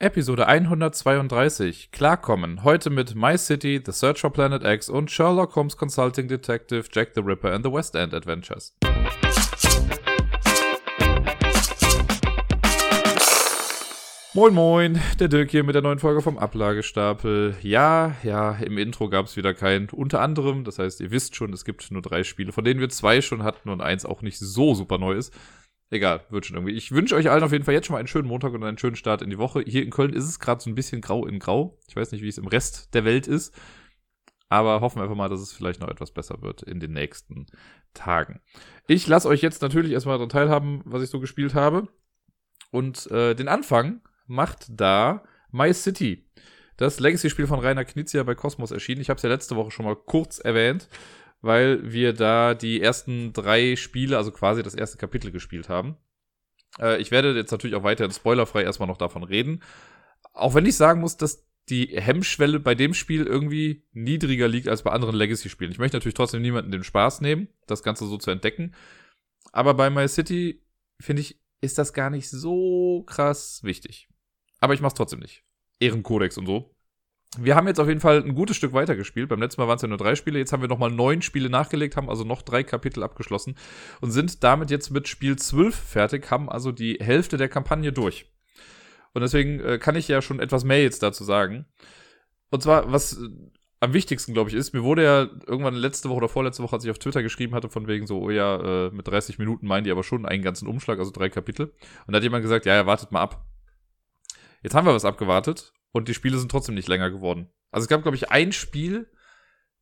Episode 132. Klarkommen. Heute mit My City, The Search for Planet X und Sherlock Holmes Consulting Detective Jack the Ripper and the West End Adventures. Moin Moin, der Dirk hier mit der neuen Folge vom Ablagestapel. Ja, ja, im Intro gab es wieder kein unter anderem. Das heißt, ihr wisst schon, es gibt nur drei Spiele, von denen wir zwei schon hatten und eins auch nicht so super neu ist. Egal, wird schon irgendwie. Ich wünsche euch allen auf jeden Fall jetzt schon mal einen schönen Montag und einen schönen Start in die Woche. Hier in Köln ist es gerade so ein bisschen grau in grau. Ich weiß nicht, wie es im Rest der Welt ist. Aber hoffen wir einfach mal, dass es vielleicht noch etwas besser wird in den nächsten Tagen. Ich lasse euch jetzt natürlich erstmal daran teilhaben, was ich so gespielt habe. Und äh, den Anfang macht da My City. Das Legacy-Spiel von Rainer Knizia bei Cosmos erschienen. Ich habe es ja letzte Woche schon mal kurz erwähnt weil wir da die ersten drei Spiele, also quasi das erste Kapitel gespielt haben. Äh, ich werde jetzt natürlich auch weiterhin spoilerfrei erstmal noch davon reden. Auch wenn ich sagen muss, dass die Hemmschwelle bei dem Spiel irgendwie niedriger liegt als bei anderen Legacy-Spielen. Ich möchte natürlich trotzdem niemanden den Spaß nehmen, das Ganze so zu entdecken. Aber bei My City, finde ich, ist das gar nicht so krass wichtig. Aber ich mach's trotzdem nicht. Ehrenkodex und so wir haben jetzt auf jeden Fall ein gutes Stück weitergespielt. Beim letzten Mal waren es ja nur drei Spiele. Jetzt haben wir nochmal neun Spiele nachgelegt, haben also noch drei Kapitel abgeschlossen und sind damit jetzt mit Spiel 12 fertig, haben also die Hälfte der Kampagne durch. Und deswegen äh, kann ich ja schon etwas mehr jetzt dazu sagen. Und zwar, was äh, am wichtigsten, glaube ich, ist, mir wurde ja irgendwann letzte Woche oder vorletzte Woche, als ich auf Twitter geschrieben hatte, von wegen so, oh ja, äh, mit 30 Minuten meinen die aber schon einen ganzen Umschlag, also drei Kapitel. Und da hat jemand gesagt, ja, ja, wartet mal ab. Jetzt haben wir was abgewartet und die Spiele sind trotzdem nicht länger geworden. Also es gab, glaube ich, ein Spiel,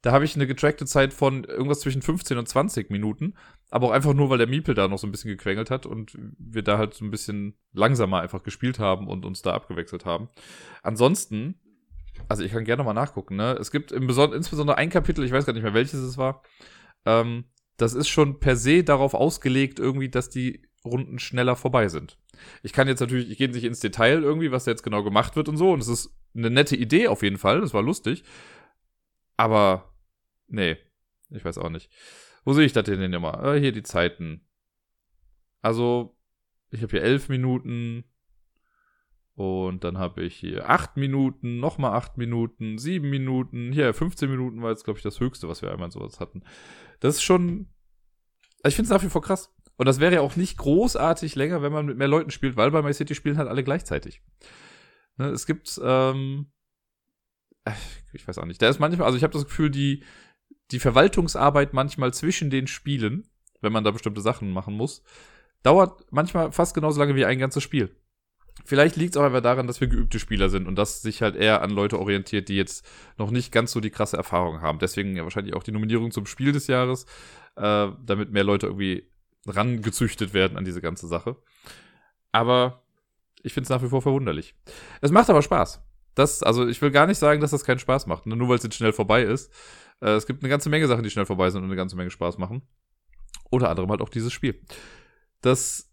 da habe ich eine getrackte Zeit von irgendwas zwischen 15 und 20 Minuten, aber auch einfach nur, weil der Miepel da noch so ein bisschen gequengelt hat und wir da halt so ein bisschen langsamer einfach gespielt haben und uns da abgewechselt haben. Ansonsten, also ich kann gerne mal nachgucken, ne? Es gibt im Beson insbesondere ein Kapitel, ich weiß gar nicht mehr welches es war, ähm, das ist schon per se darauf ausgelegt, irgendwie, dass die Runden schneller vorbei sind. Ich kann jetzt natürlich, ich gehe nicht ins Detail irgendwie, was da jetzt genau gemacht wird und so. Und es ist eine nette Idee auf jeden Fall. Das war lustig. Aber, nee, ich weiß auch nicht. Wo sehe ich das denn immer? Äh, hier die Zeiten. Also, ich habe hier elf Minuten. Und dann habe ich hier acht Minuten, nochmal acht Minuten, sieben Minuten. Hier 15 Minuten war jetzt, glaube ich, das Höchste, was wir einmal sowas hatten. Das ist schon. Also ich finde es nach wie vor krass. Und das wäre ja auch nicht großartig länger, wenn man mit mehr Leuten spielt, weil bei My City spielen halt alle gleichzeitig. Ne, es gibt, ähm, äh, ich weiß auch nicht, da ist manchmal, also ich habe das Gefühl, die, die Verwaltungsarbeit manchmal zwischen den Spielen, wenn man da bestimmte Sachen machen muss, dauert manchmal fast genauso lange wie ein ganzes Spiel. Vielleicht liegt es auch einfach daran, dass wir geübte Spieler sind und dass sich halt eher an Leute orientiert, die jetzt noch nicht ganz so die krasse Erfahrung haben. Deswegen ja wahrscheinlich auch die Nominierung zum Spiel des Jahres, äh, damit mehr Leute irgendwie rangezüchtet werden an diese ganze Sache. Aber ich finde es nach wie vor verwunderlich. Es macht aber Spaß. Das, also ich will gar nicht sagen, dass das keinen Spaß macht, nur weil es jetzt schnell vorbei ist. Äh, es gibt eine ganze Menge Sachen, die schnell vorbei sind und eine ganze Menge Spaß machen. Unter anderem halt auch dieses Spiel. Das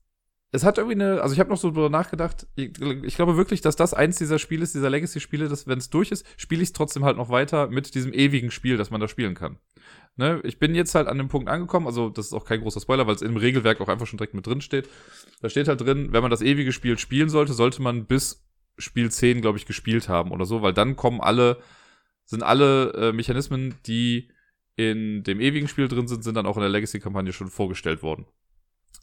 es hat irgendwie eine, also ich habe noch so drüber nachgedacht, ich, ich, glaube wirklich, dass das eins dieser Spiele ist, dieser Legacy-Spiele, dass wenn es durch ist, spiele ich es trotzdem halt noch weiter mit diesem ewigen Spiel, das man da spielen kann. Ne? Ich bin jetzt halt an dem Punkt angekommen, also das ist auch kein großer Spoiler, weil es im Regelwerk auch einfach schon direkt mit drin steht. Da steht halt drin, wenn man das ewige Spiel spielen sollte, sollte man bis Spiel 10, glaube ich, gespielt haben oder so, weil dann kommen alle, sind alle äh, Mechanismen, die in dem ewigen Spiel drin sind, sind dann auch in der Legacy-Kampagne schon vorgestellt worden.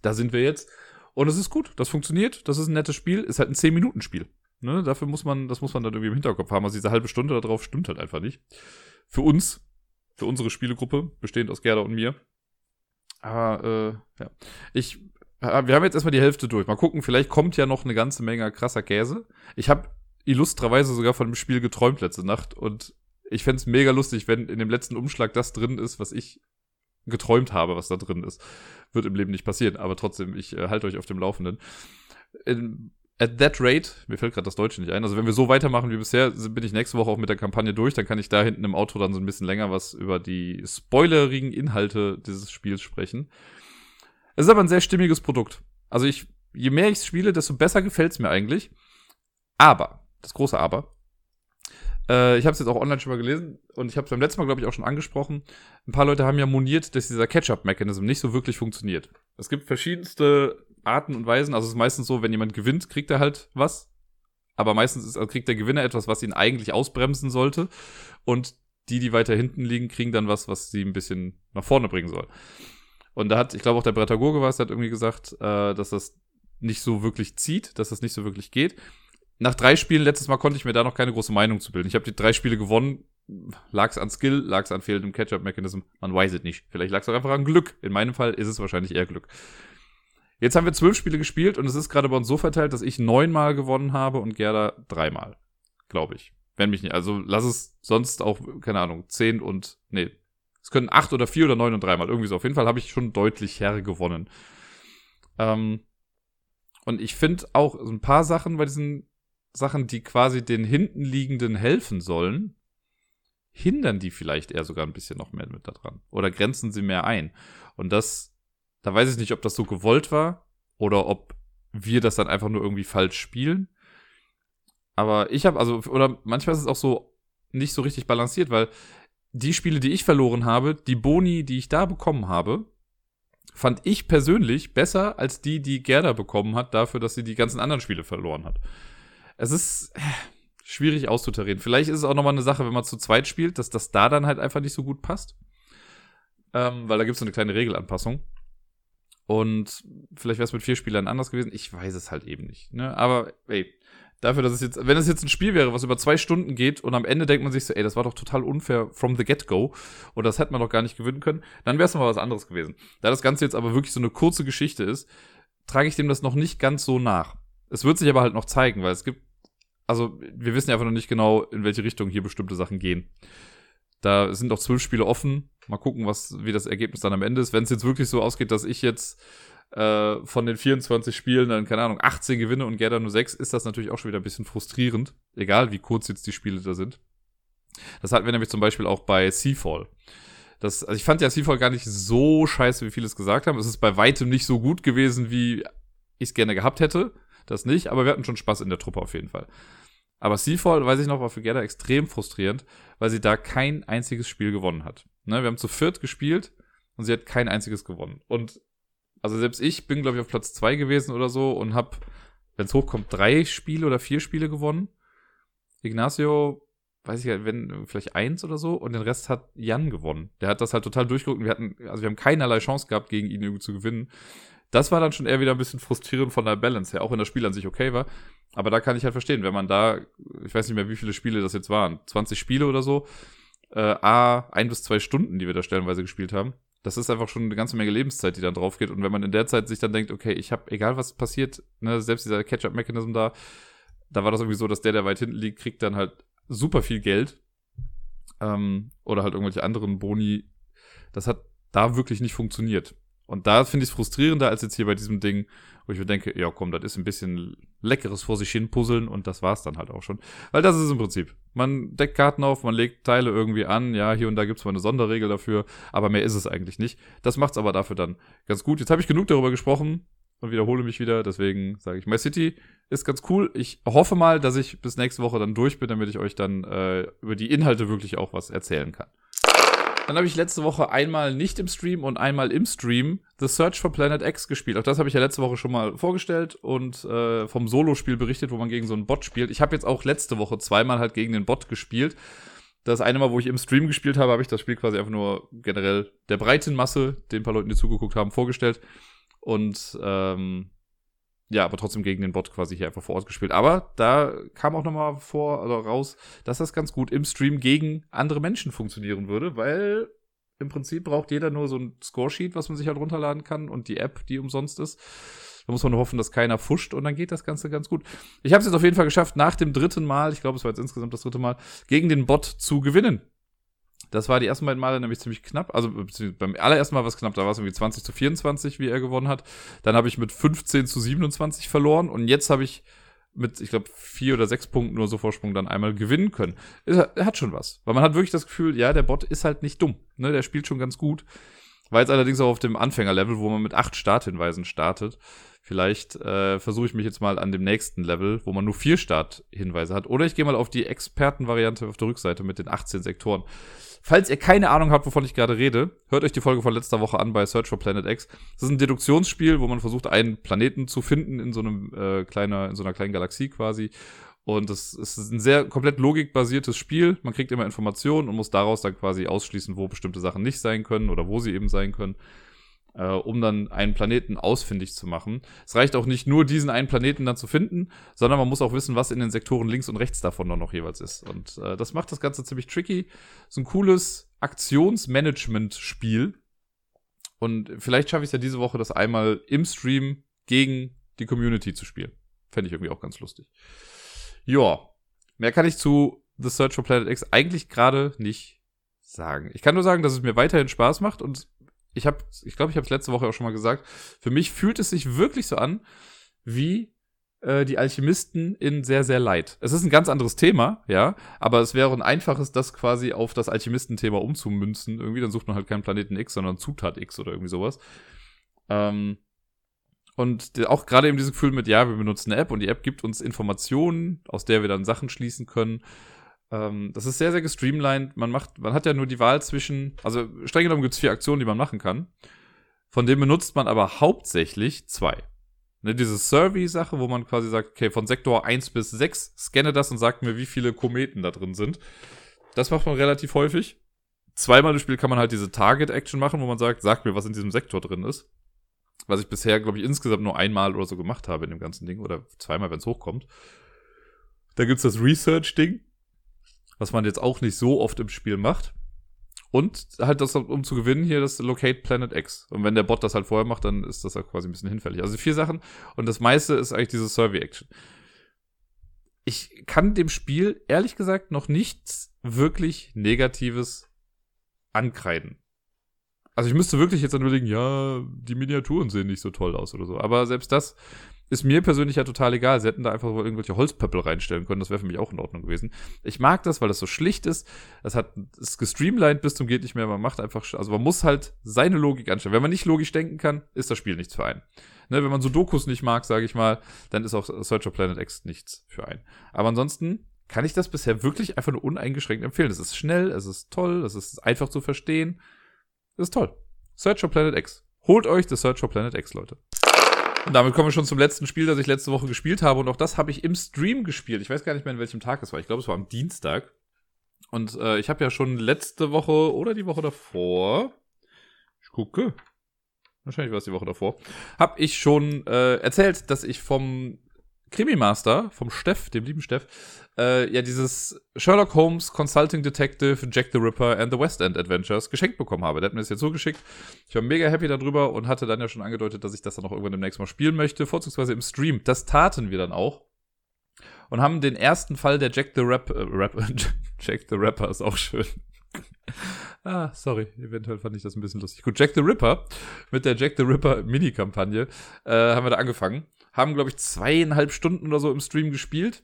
Da sind wir jetzt. Und es ist gut, das funktioniert, das ist ein nettes Spiel, ist halt ein 10-Minuten-Spiel. Ne? Dafür muss man, das muss man dann irgendwie im Hinterkopf haben. Also diese halbe Stunde da drauf stimmt halt einfach nicht. Für uns, für unsere Spielegruppe, bestehend aus Gerda und mir. Aber äh, ja. Ich, wir haben jetzt erstmal die Hälfte durch. Mal gucken, vielleicht kommt ja noch eine ganze Menge krasser Käse. Ich habe illustrerweise sogar von dem Spiel geträumt letzte Nacht und ich fände mega lustig, wenn in dem letzten Umschlag das drin ist, was ich geträumt habe, was da drin ist. Wird im Leben nicht passieren, aber trotzdem, ich äh, halte euch auf dem Laufenden. In, at that rate, mir fällt gerade das Deutsche nicht ein, also wenn wir so weitermachen wie bisher, bin ich nächste Woche auch mit der Kampagne durch, dann kann ich da hinten im Auto dann so ein bisschen länger was über die spoilerigen Inhalte dieses Spiels sprechen. Es ist aber ein sehr stimmiges Produkt. Also ich, je mehr ich es spiele, desto besser gefällt es mir eigentlich. Aber, das große Aber, äh, ich habe es jetzt auch online schon mal gelesen und ich habe es beim letzten Mal, glaube ich, auch schon angesprochen. Ein paar Leute haben ja moniert, dass dieser Catch-up-Mechanism nicht so wirklich funktioniert. Es gibt verschiedenste Arten und Weisen. Also es ist meistens so, wenn jemand gewinnt, kriegt er halt was. aber meistens ist, also kriegt der Gewinner etwas, was ihn eigentlich ausbremsen sollte. Und die, die weiter hinten liegen, kriegen dann was, was sie ein bisschen nach vorne bringen soll. Und da hat, ich glaube auch der Bretagurge war es, der hat irgendwie gesagt, äh, dass das nicht so wirklich zieht, dass das nicht so wirklich geht. Nach drei Spielen letztes Mal konnte ich mir da noch keine große Meinung zu bilden. Ich habe die drei Spiele gewonnen. Lag es an Skill, lag es an fehlendem Catch-up-Mechanism? Man weiß es nicht. Vielleicht lag es auch einfach an Glück. In meinem Fall ist es wahrscheinlich eher Glück. Jetzt haben wir zwölf Spiele gespielt und es ist gerade bei uns so verteilt, dass ich neunmal gewonnen habe und Gerda dreimal. Glaube ich. Wenn mich nicht. Also lass es sonst auch, keine Ahnung, zehn und, nee. Es können acht oder vier oder neun und dreimal. Irgendwie so. Auf jeden Fall habe ich schon deutlich her gewonnen. Ähm, und ich finde auch ein paar Sachen bei diesen Sachen, die quasi den hintenliegenden helfen sollen, hindern die vielleicht eher sogar ein bisschen noch mehr mit daran. Oder grenzen sie mehr ein. Und das, da weiß ich nicht, ob das so gewollt war oder ob wir das dann einfach nur irgendwie falsch spielen. Aber ich habe, also, oder manchmal ist es auch so nicht so richtig balanciert, weil die Spiele, die ich verloren habe, die Boni, die ich da bekommen habe, fand ich persönlich besser als die, die Gerda bekommen hat, dafür, dass sie die ganzen anderen Spiele verloren hat. Es ist äh, schwierig auszutarieren. Vielleicht ist es auch nochmal eine Sache, wenn man zu zweit spielt, dass das da dann halt einfach nicht so gut passt. Ähm, weil da gibt es so eine kleine Regelanpassung. Und vielleicht wäre es mit vier Spielern anders gewesen. Ich weiß es halt eben nicht. Ne? Aber ey, dafür, dass es jetzt, wenn es jetzt ein Spiel wäre, was über zwei Stunden geht und am Ende denkt man sich so, ey, das war doch total unfair from the get-go und das hätte man doch gar nicht gewinnen können, dann wäre es mal was anderes gewesen. Da das Ganze jetzt aber wirklich so eine kurze Geschichte ist, trage ich dem das noch nicht ganz so nach. Es wird sich aber halt noch zeigen, weil es gibt, also wir wissen ja einfach noch nicht genau, in welche Richtung hier bestimmte Sachen gehen. Da sind noch zwölf Spiele offen. Mal gucken, was, wie das Ergebnis dann am Ende ist. Wenn es jetzt wirklich so ausgeht, dass ich jetzt äh, von den 24 Spielen dann, keine Ahnung, 18 gewinne und Gerda nur 6, ist das natürlich auch schon wieder ein bisschen frustrierend. Egal, wie kurz jetzt die Spiele da sind. Das hatten wir nämlich zum Beispiel auch bei Seafall. Das, also ich fand ja Seafall gar nicht so scheiße, wie viele es gesagt haben. Es ist bei weitem nicht so gut gewesen, wie ich es gerne gehabt hätte. Das nicht, aber wir hatten schon Spaß in der Truppe auf jeden Fall. Aber Seafall, weiß ich noch, war für Gerda extrem frustrierend, weil sie da kein einziges Spiel gewonnen hat. Ne, wir haben zu viert gespielt und sie hat kein einziges gewonnen. Und also selbst ich bin, glaube ich, auf Platz zwei gewesen oder so und habe, wenn es hochkommt, drei Spiele oder vier Spiele gewonnen. Ignacio, weiß ich ja, wenn vielleicht eins oder so und den Rest hat Jan gewonnen. Der hat das halt total durchgeguckt wir hatten, also wir haben keinerlei Chance gehabt, gegen ihn irgendwie zu gewinnen. Das war dann schon eher wieder ein bisschen frustrierend von der Balance her, auch wenn das Spiel an sich okay war. Aber da kann ich halt verstehen, wenn man da, ich weiß nicht mehr, wie viele Spiele das jetzt waren, 20 Spiele oder so, äh, A, ein bis zwei Stunden, die wir da stellenweise gespielt haben das ist einfach schon eine ganze Menge Lebenszeit, die dann drauf geht. Und wenn man in der Zeit sich dann denkt, okay, ich habe, egal was passiert, ne, selbst dieser Catch-up-Mechanism da, da war das irgendwie so, dass der, der weit hinten liegt, kriegt dann halt super viel Geld. Ähm, oder halt irgendwelche anderen Boni. Das hat da wirklich nicht funktioniert. Und da finde ich es frustrierender als jetzt hier bei diesem Ding, wo ich mir denke, ja komm, das ist ein bisschen leckeres vor sich hin puzzeln und das war's dann halt auch schon. Weil das ist im Prinzip. Man deckt Karten auf, man legt Teile irgendwie an, ja, hier und da gibt's mal eine Sonderregel dafür, aber mehr ist es eigentlich nicht. Das macht's aber dafür dann ganz gut. Jetzt habe ich genug darüber gesprochen und wiederhole mich wieder, deswegen sage ich, My City ist ganz cool. Ich hoffe mal, dass ich bis nächste Woche dann durch bin, damit ich euch dann äh, über die Inhalte wirklich auch was erzählen kann. Dann habe ich letzte Woche einmal nicht im Stream und einmal im Stream The Search for Planet X gespielt. Auch das habe ich ja letzte Woche schon mal vorgestellt und äh, vom Solo-Spiel berichtet, wo man gegen so einen Bot spielt. Ich habe jetzt auch letzte Woche zweimal halt gegen den Bot gespielt. Das eine Mal, wo ich im Stream gespielt habe, habe ich das Spiel quasi einfach nur generell der breiten Masse, den paar Leuten, die zugeguckt haben, vorgestellt. Und ähm, ja, aber trotzdem gegen den Bot quasi hier einfach vor Ort gespielt. Aber da kam auch nochmal vor, also raus, dass das ganz gut im Stream gegen andere Menschen funktionieren würde, weil im Prinzip braucht jeder nur so ein Scoresheet, was man sich halt runterladen kann und die App, die umsonst ist. Da muss man nur hoffen, dass keiner fuscht und dann geht das Ganze ganz gut. Ich habe es jetzt auf jeden Fall geschafft, nach dem dritten Mal, ich glaube, es war jetzt insgesamt das dritte Mal, gegen den Bot zu gewinnen. Das war die ersten beiden Male nämlich ziemlich knapp. Also beim allerersten Mal war es knapp, da war es irgendwie 20 zu 24, wie er gewonnen hat. Dann habe ich mit 15 zu 27 verloren und jetzt habe ich mit, ich glaube, vier oder sechs Punkten nur so Vorsprung dann einmal gewinnen können. Er hat schon was. Weil man hat wirklich das Gefühl, ja, der Bot ist halt nicht dumm. Ne? Der spielt schon ganz gut. War jetzt allerdings auch auf dem Anfängerlevel, wo man mit acht Starthinweisen startet. Vielleicht äh, versuche ich mich jetzt mal an dem nächsten Level, wo man nur vier Starthinweise hat. Oder ich gehe mal auf die Expertenvariante auf der Rückseite mit den 18 Sektoren. Falls ihr keine Ahnung habt, wovon ich gerade rede, hört euch die Folge von letzter Woche an bei Search for Planet X. Das ist ein Deduktionsspiel, wo man versucht, einen Planeten zu finden in so einem äh, kleiner, in so einer kleinen Galaxie quasi. Und es ist ein sehr komplett logikbasiertes Spiel. Man kriegt immer Informationen und muss daraus dann quasi ausschließen, wo bestimmte Sachen nicht sein können oder wo sie eben sein können äh, um dann einen Planeten ausfindig zu machen. Es reicht auch nicht nur, diesen einen Planeten dann zu finden, sondern man muss auch wissen, was in den Sektoren links und rechts davon dann noch jeweils ist. Und äh, das macht das Ganze ziemlich tricky. So ein cooles Aktionsmanagement-Spiel. Und vielleicht schaffe ich es ja diese Woche, das einmal im Stream gegen die Community zu spielen. Fände ich irgendwie auch ganz lustig. Ja, mehr kann ich zu The Search for Planet X eigentlich gerade nicht sagen. Ich kann nur sagen, dass es mir weiterhin Spaß macht und ich habe, ich glaube, ich habe es letzte Woche auch schon mal gesagt, für mich fühlt es sich wirklich so an, wie äh, die Alchemisten in sehr, sehr light. Es ist ein ganz anderes Thema, ja, aber es wäre ein einfaches, das quasi auf das Alchemistenthema umzumünzen. Irgendwie, dann sucht man halt keinen Planeten X, sondern Zutat X oder irgendwie sowas. Ähm, und auch gerade eben dieses Gefühl mit, ja, wir benutzen eine App und die App gibt uns Informationen, aus der wir dann Sachen schließen können. Ähm, das ist sehr, sehr gestreamlined. Man macht, man hat ja nur die Wahl zwischen, also streng genommen gibt es vier Aktionen, die man machen kann. Von denen benutzt man aber hauptsächlich zwei. Ne, diese Survey-Sache, wo man quasi sagt, okay, von Sektor 1 bis 6 scanne das und sagt mir, wie viele Kometen da drin sind. Das macht man relativ häufig. Zweimal im Spiel kann man halt diese Target-Action machen, wo man sagt, sag mir, was in diesem Sektor drin ist. Was ich bisher, glaube ich, insgesamt nur einmal oder so gemacht habe in dem ganzen Ding. Oder zweimal, wenn es hochkommt. Da gibt's das Research-Ding was man jetzt auch nicht so oft im Spiel macht. Und halt das, um zu gewinnen, hier das Locate Planet X. Und wenn der Bot das halt vorher macht, dann ist das halt quasi ein bisschen hinfällig. Also vier Sachen. Und das meiste ist eigentlich diese Survey-Action. Ich kann dem Spiel, ehrlich gesagt, noch nichts wirklich Negatives ankreiden. Also ich müsste wirklich jetzt dann überlegen, ja, die Miniaturen sehen nicht so toll aus oder so. Aber selbst das ist mir persönlich ja total egal. Sie hätten da einfach irgendwelche Holzpöppel reinstellen können. Das wäre für mich auch in Ordnung gewesen. Ich mag das, weil das so schlicht ist. Es hat, ist gestreamlined bis zum geht nicht mehr. Man macht einfach, also man muss halt seine Logik anstellen. Wenn man nicht logisch denken kann, ist das Spiel nichts für einen. Ne, wenn man so Dokus nicht mag, sage ich mal, dann ist auch Search of Planet X nichts für einen. Aber ansonsten kann ich das bisher wirklich einfach nur uneingeschränkt empfehlen. Es ist schnell, es ist toll, es ist einfach zu verstehen. Es ist toll. Search of Planet X. Holt euch das Search of Planet X, Leute. Und damit kommen wir schon zum letzten Spiel, das ich letzte Woche gespielt habe. Und auch das habe ich im Stream gespielt. Ich weiß gar nicht mehr, in welchem Tag es war. Ich glaube, es war am Dienstag. Und äh, ich habe ja schon letzte Woche oder die Woche davor, ich gucke, wahrscheinlich war es die Woche davor, habe ich schon äh, erzählt, dass ich vom Krimi-Master, vom Steff, dem lieben Steff, äh, ja dieses Sherlock Holmes Consulting Detective Jack the Ripper and the West End Adventures geschenkt bekommen habe. Der hat mir das jetzt so geschickt. Ich war mega happy darüber und hatte dann ja schon angedeutet, dass ich das dann auch irgendwann demnächst mal spielen möchte, vorzugsweise im Stream. Das taten wir dann auch. Und haben den ersten Fall der Jack the Rap, äh, Rap Jack the Rapper ist auch schön. ah, sorry, eventuell fand ich das ein bisschen lustig. Gut, Jack the Ripper mit der Jack the Ripper Mini-Kampagne äh, haben wir da angefangen. Haben, glaube ich, zweieinhalb Stunden oder so im Stream gespielt.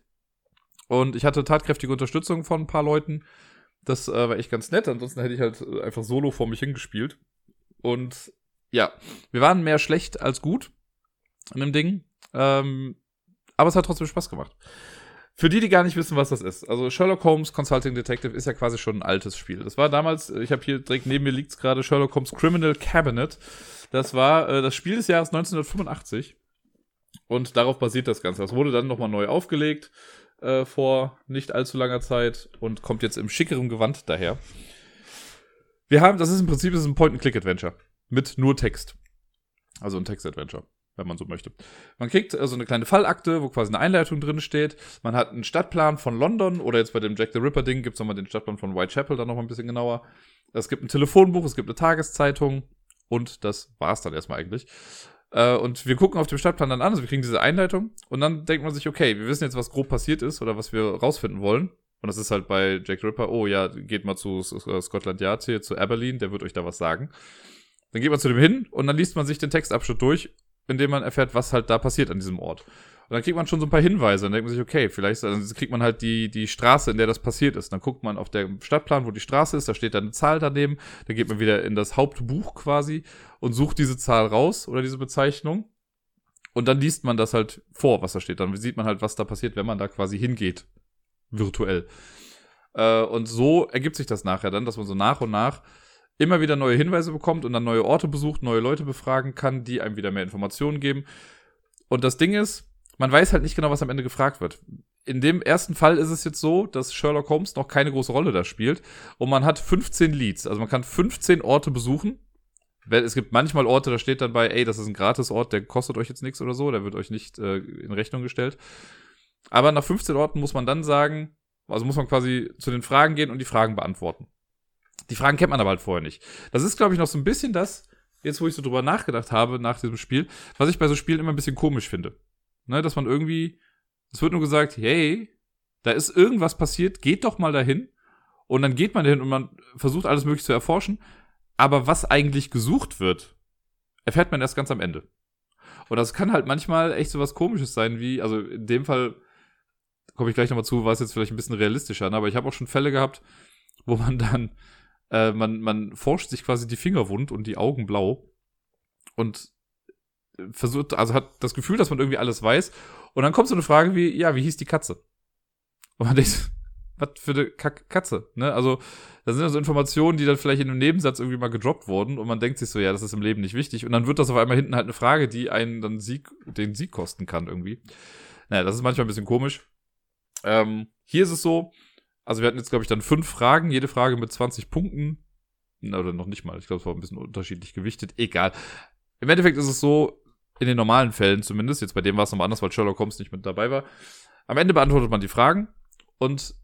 Und ich hatte tatkräftige Unterstützung von ein paar Leuten. Das äh, war echt ganz nett. Ansonsten hätte ich halt äh, einfach solo vor mich hingespielt. Und ja, wir waren mehr schlecht als gut in dem Ding. Ähm, aber es hat trotzdem Spaß gemacht. Für die, die gar nicht wissen, was das ist. Also Sherlock Holmes Consulting Detective ist ja quasi schon ein altes Spiel. Das war damals, ich habe hier direkt neben mir liegt's gerade Sherlock Holmes Criminal Cabinet. Das war äh, das Spiel des Jahres 1985. Und darauf basiert das Ganze. Das wurde dann nochmal neu aufgelegt äh, vor nicht allzu langer Zeit und kommt jetzt im schickeren Gewand daher. Wir haben, das ist im Prinzip ist ein Point-and-Click-Adventure mit nur Text. Also ein Text-Adventure, wenn man so möchte. Man kriegt also eine kleine Fallakte, wo quasi eine Einleitung drin steht. Man hat einen Stadtplan von London oder jetzt bei dem Jack the Ripper-Ding gibt es nochmal den Stadtplan von Whitechapel, dann nochmal ein bisschen genauer. Es gibt ein Telefonbuch, es gibt eine Tageszeitung und das war's dann erstmal eigentlich. Äh, und wir gucken auf dem Stadtplan dann an, also wir kriegen diese Einleitung und dann denkt man sich, okay, wir wissen jetzt, was grob passiert ist oder was wir rausfinden wollen. Und das ist halt bei Jack Ripper, oh ja, geht mal zu Scotland Yard hier, zu Aberlin, der wird euch da was sagen. Dann geht man zu dem hin und dann liest man sich den Textabschnitt durch, indem man erfährt, was halt da passiert an diesem Ort. Und dann kriegt man schon so ein paar Hinweise. Dann denkt man sich, okay, vielleicht also kriegt man halt die, die Straße, in der das passiert ist. Dann guckt man auf der Stadtplan, wo die Straße ist, da steht dann eine Zahl daneben. Dann geht man wieder in das Hauptbuch quasi und sucht diese Zahl raus oder diese Bezeichnung. Und dann liest man das halt vor, was da steht. Dann sieht man halt, was da passiert, wenn man da quasi hingeht. Virtuell. Äh, und so ergibt sich das nachher dann, dass man so nach und nach immer wieder neue Hinweise bekommt und dann neue Orte besucht, neue Leute befragen kann, die einem wieder mehr Informationen geben. Und das Ding ist, man weiß halt nicht genau, was am Ende gefragt wird. in dem ersten Fall ist es jetzt so, dass Sherlock Holmes noch keine große Rolle da spielt. Und man hat 15 Leads. Also man kann 15 Orte besuchen. Es gibt manchmal Orte, da steht dann bei, ey, das ist ein Gratisort, der kostet euch jetzt nichts oder so, der wird euch nicht äh, in Rechnung gestellt. Aber nach 15 Orten muss man dann sagen, also muss man quasi zu den Fragen gehen und die Fragen beantworten. Die Fragen kennt man aber halt vorher nicht. Das ist, glaube ich, noch so ein bisschen das, jetzt wo ich so drüber nachgedacht habe nach diesem Spiel, was ich bei so Spielen immer ein bisschen komisch finde. Ne, dass man irgendwie, es wird nur gesagt, hey, da ist irgendwas passiert, geht doch mal dahin. Und dann geht man dahin und man versucht alles mögliche zu erforschen. Aber was eigentlich gesucht wird, erfährt man erst ganz am Ende. Und das kann halt manchmal echt so was Komisches sein, wie, also in dem Fall komme ich gleich nochmal zu, war es jetzt vielleicht ein bisschen realistischer, ne? aber ich habe auch schon Fälle gehabt, wo man dann, äh, man, man forscht sich quasi die Finger wund und die Augen blau und versucht, also hat das Gefühl, dass man irgendwie alles weiß. Und dann kommt so eine Frage wie, ja, wie hieß die Katze? Und man denkt, was für eine Kack Katze, ne? Also, da sind also Informationen, die dann vielleicht in einem Nebensatz irgendwie mal gedroppt wurden und man denkt sich so, ja, das ist im Leben nicht wichtig. Und dann wird das auf einmal hinten halt eine Frage, die einen dann Sieg, den Sieg kosten kann irgendwie. Naja, das ist manchmal ein bisschen komisch. Ähm, hier ist es so, also wir hatten jetzt, glaube ich, dann fünf Fragen, jede Frage mit 20 Punkten. Oder noch nicht mal, ich glaube, es war ein bisschen unterschiedlich gewichtet. Egal. Im Endeffekt ist es so, in den normalen Fällen zumindest, jetzt bei dem war es nochmal anders, weil Sherlock Holmes nicht mit dabei war. Am Ende beantwortet man die Fragen und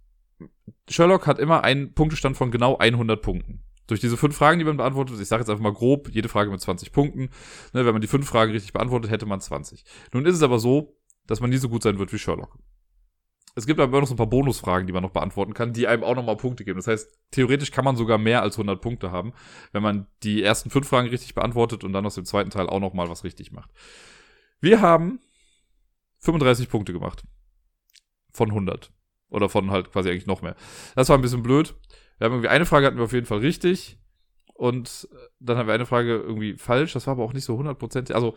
Sherlock hat immer einen Punktestand von genau 100 Punkten. Durch diese fünf Fragen, die man beantwortet, ich sage jetzt einfach mal grob, jede Frage mit 20 Punkten. Ne, wenn man die fünf Fragen richtig beantwortet, hätte man 20. Nun ist es aber so, dass man nie so gut sein wird wie Sherlock. Es gibt aber noch so ein paar Bonusfragen, die man noch beantworten kann, die einem auch nochmal Punkte geben. Das heißt, theoretisch kann man sogar mehr als 100 Punkte haben, wenn man die ersten fünf Fragen richtig beantwortet und dann aus dem zweiten Teil auch nochmal was richtig macht. Wir haben 35 Punkte gemacht. Von 100. Oder von halt quasi eigentlich noch mehr. Das war ein bisschen blöd. Wir haben irgendwie eine Frage hatten wir auf jeden Fall richtig. Und dann haben wir eine Frage irgendwie falsch. Das war aber auch nicht so 100%. Also,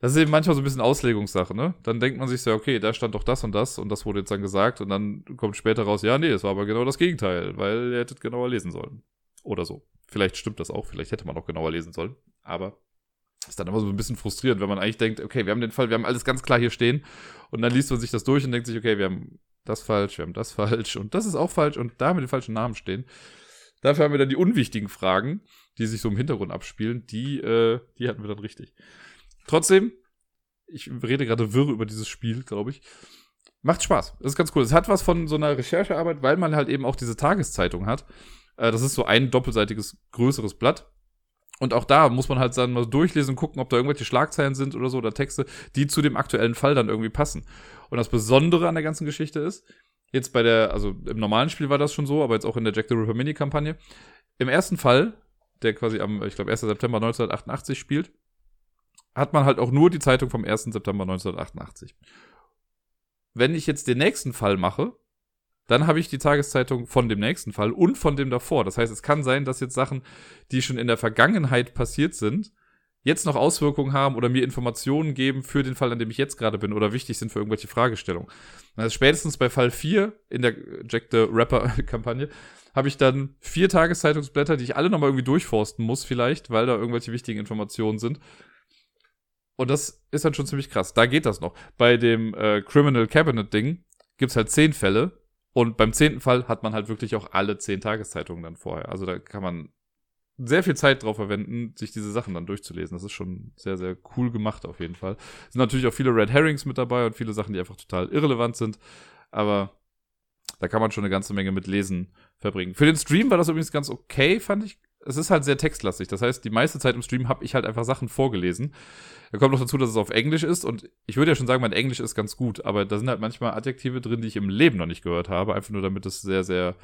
das ist eben manchmal so ein bisschen Auslegungssache, ne? Dann denkt man sich so, okay, da stand doch das und das und das wurde jetzt dann gesagt und dann kommt später raus, ja, nee, es war aber genau das Gegenteil, weil ihr hättet genauer lesen sollen. Oder so. Vielleicht stimmt das auch, vielleicht hätte man auch genauer lesen sollen, aber ist dann immer so ein bisschen frustrierend, wenn man eigentlich denkt, okay, wir haben den Fall, wir haben alles ganz klar hier stehen und dann liest man sich das durch und denkt sich, okay, wir haben das falsch, wir haben das falsch und das ist auch falsch und da haben wir den falschen Namen stehen. Dafür haben wir dann die unwichtigen Fragen, die sich so im Hintergrund abspielen, die, äh, die hatten wir dann richtig. Trotzdem, ich rede gerade wirr über dieses Spiel, glaube ich. Macht Spaß. Das ist ganz cool. Es hat was von so einer Recherchearbeit, weil man halt eben auch diese Tageszeitung hat. Äh, das ist so ein doppelseitiges, größeres Blatt. Und auch da muss man halt dann mal durchlesen und gucken, ob da irgendwelche Schlagzeilen sind oder so oder Texte, die zu dem aktuellen Fall dann irgendwie passen. Und das Besondere an der ganzen Geschichte ist, jetzt bei der, also im normalen Spiel war das schon so, aber jetzt auch in der Jack the Ripper Mini-Kampagne, im ersten Fall, der quasi am, ich glaube, 1. September 1988 spielt, hat man halt auch nur die Zeitung vom 1. September 1988. Wenn ich jetzt den nächsten Fall mache, dann habe ich die Tageszeitung von dem nächsten Fall und von dem davor. Das heißt, es kann sein, dass jetzt Sachen, die schon in der Vergangenheit passiert sind, jetzt noch Auswirkungen haben oder mir Informationen geben für den Fall, an dem ich jetzt gerade bin oder wichtig sind für irgendwelche Fragestellungen. Also spätestens bei Fall 4 in der Jack the Rapper-Kampagne habe ich dann vier Tageszeitungsblätter, die ich alle nochmal irgendwie durchforsten muss vielleicht, weil da irgendwelche wichtigen Informationen sind. Und das ist dann schon ziemlich krass. Da geht das noch. Bei dem äh, Criminal Cabinet Ding gibt's halt zehn Fälle. Und beim zehnten Fall hat man halt wirklich auch alle zehn Tageszeitungen dann vorher. Also da kann man sehr viel Zeit drauf verwenden, sich diese Sachen dann durchzulesen. Das ist schon sehr, sehr cool gemacht auf jeden Fall. Es sind natürlich auch viele Red Herrings mit dabei und viele Sachen, die einfach total irrelevant sind. Aber da kann man schon eine ganze Menge mit Lesen verbringen. Für den Stream war das übrigens ganz okay, fand ich es ist halt sehr textlastig. Das heißt, die meiste Zeit im Stream habe ich halt einfach Sachen vorgelesen. Da kommt noch dazu, dass es auf Englisch ist und ich würde ja schon sagen, mein Englisch ist ganz gut, aber da sind halt manchmal Adjektive drin, die ich im Leben noch nicht gehört habe, einfach nur damit es sehr, sehr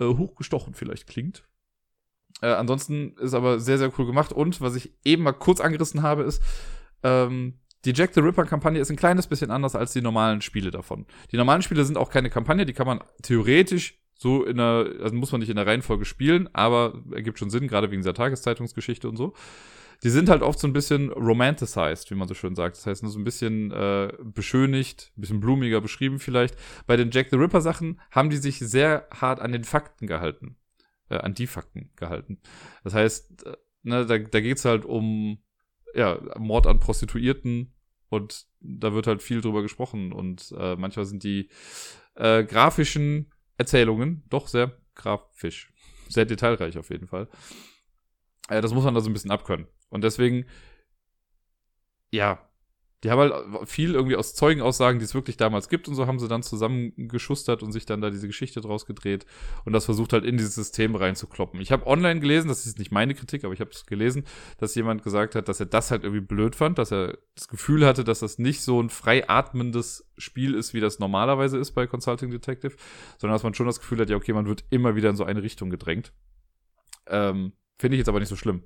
äh, hochgestochen vielleicht klingt. Äh, ansonsten ist aber sehr, sehr cool gemacht und was ich eben mal kurz angerissen habe, ist, ähm, die Jack the Ripper-Kampagne ist ein kleines bisschen anders als die normalen Spiele davon. Die normalen Spiele sind auch keine Kampagne, die kann man theoretisch so in der, also muss man nicht in der Reihenfolge spielen, aber ergibt schon Sinn, gerade wegen dieser Tageszeitungsgeschichte und so. Die sind halt oft so ein bisschen romanticized, wie man so schön sagt. Das heißt, nur so ein bisschen äh, beschönigt, ein bisschen blumiger beschrieben vielleicht. Bei den Jack the Ripper Sachen haben die sich sehr hart an den Fakten gehalten. Äh, an die Fakten gehalten. Das heißt, äh, ne, da, da geht's halt um ja, Mord an Prostituierten Und da wird halt viel drüber gesprochen. Und äh, manchmal sind die äh, grafischen Erzählungen doch sehr grafisch. Sehr detailreich auf jeden Fall. Äh, das muss man da so ein bisschen abkönnen. Und deswegen, ja, die haben halt viel irgendwie aus Zeugenaussagen, die es wirklich damals gibt und so, haben sie dann zusammengeschustert und sich dann da diese Geschichte draus gedreht und das versucht halt in dieses System reinzukloppen. Ich habe online gelesen, das ist nicht meine Kritik, aber ich habe es gelesen, dass jemand gesagt hat, dass er das halt irgendwie blöd fand, dass er das Gefühl hatte, dass das nicht so ein frei atmendes Spiel ist, wie das normalerweise ist bei Consulting Detective, sondern dass man schon das Gefühl hat, ja, okay, man wird immer wieder in so eine Richtung gedrängt. Ähm, Finde ich jetzt aber nicht so schlimm.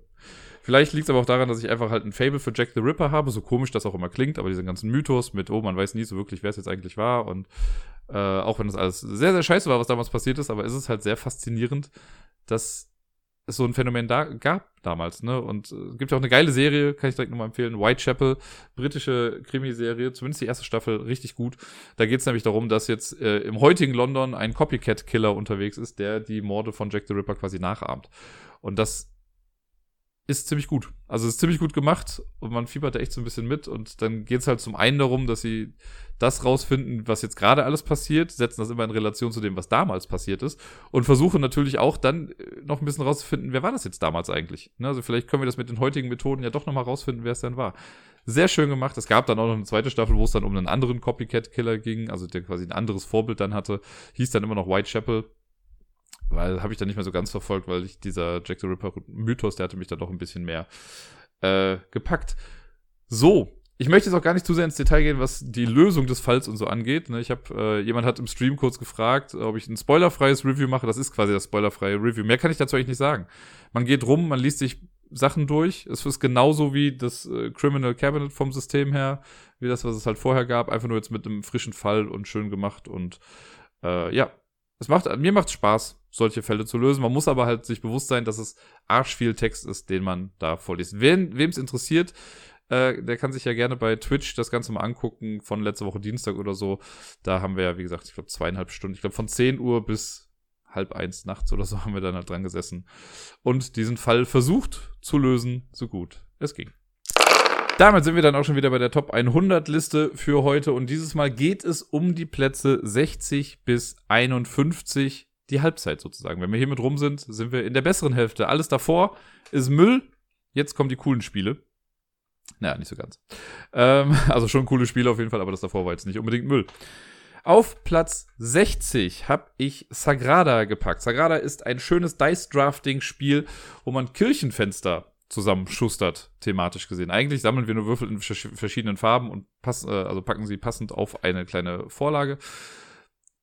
Vielleicht liegt es aber auch daran, dass ich einfach halt ein Fable für Jack the Ripper habe, so komisch das auch immer klingt, aber diesen ganzen Mythos mit, oh, man weiß nie so wirklich, wer es jetzt eigentlich war und äh, auch wenn das alles sehr, sehr scheiße war, was damals passiert ist, aber ist es halt sehr faszinierend, dass es so ein Phänomen da gab damals, ne? Und es äh, gibt ja auch eine geile Serie, kann ich direkt nochmal empfehlen, Whitechapel, britische Krimiserie, zumindest die erste Staffel, richtig gut. Da geht es nämlich darum, dass jetzt äh, im heutigen London ein Copycat-Killer unterwegs ist, der die Morde von Jack the Ripper quasi nachahmt. Und das ist ziemlich gut. Also ist ziemlich gut gemacht und man fiebert da echt so ein bisschen mit und dann geht es halt zum einen darum, dass sie das rausfinden, was jetzt gerade alles passiert, setzen das immer in Relation zu dem, was damals passiert ist und versuchen natürlich auch dann äh, noch ein bisschen rauszufinden, wer war das jetzt damals eigentlich. Ne? Also vielleicht können wir das mit den heutigen Methoden ja doch nochmal rausfinden, wer es dann war. Sehr schön gemacht. Es gab dann auch noch eine zweite Staffel, wo es dann um einen anderen Copycat-Killer ging, also der quasi ein anderes Vorbild dann hatte. Hieß dann immer noch Whitechapel weil habe ich dann nicht mehr so ganz verfolgt, weil ich dieser Jack the Ripper Mythos, der hatte mich da doch ein bisschen mehr äh, gepackt. So, ich möchte jetzt auch gar nicht zu sehr ins Detail gehen, was die Lösung des Falls und so angeht. Ne? Ich habe äh, jemand hat im Stream kurz gefragt, ob ich ein spoilerfreies Review mache. Das ist quasi das spoilerfreie Review. Mehr kann ich dazu eigentlich nicht sagen. Man geht rum, man liest sich Sachen durch. Es ist genauso wie das äh, Criminal Cabinet vom System her, wie das, was es halt vorher gab. Einfach nur jetzt mit einem frischen Fall und schön gemacht und äh, ja, es macht, mir macht Spaß, solche Fälle zu lösen. Man muss aber halt sich bewusst sein, dass es arsch viel Text ist, den man da vorliest. Wem es interessiert, äh, der kann sich ja gerne bei Twitch das Ganze mal angucken, von letzter Woche Dienstag oder so. Da haben wir ja, wie gesagt, ich glaube zweieinhalb Stunden, ich glaube von 10 Uhr bis halb eins nachts oder so haben wir dann halt dran gesessen und diesen Fall versucht zu lösen, so gut es ging. Damit sind wir dann auch schon wieder bei der Top 100 Liste für heute und dieses Mal geht es um die Plätze 60 bis 51, die Halbzeit sozusagen. Wenn wir hier mit rum sind, sind wir in der besseren Hälfte. Alles davor ist Müll. Jetzt kommen die coolen Spiele. Naja, nicht so ganz. Ähm, also schon coole Spiele auf jeden Fall, aber das davor war jetzt nicht unbedingt Müll. Auf Platz 60 habe ich Sagrada gepackt. Sagrada ist ein schönes Dice-Drafting-Spiel, wo man Kirchenfenster zusammenschustert, thematisch gesehen. Eigentlich sammeln wir nur Würfel in verschiedenen Farben und passen, äh, also packen sie passend auf eine kleine Vorlage.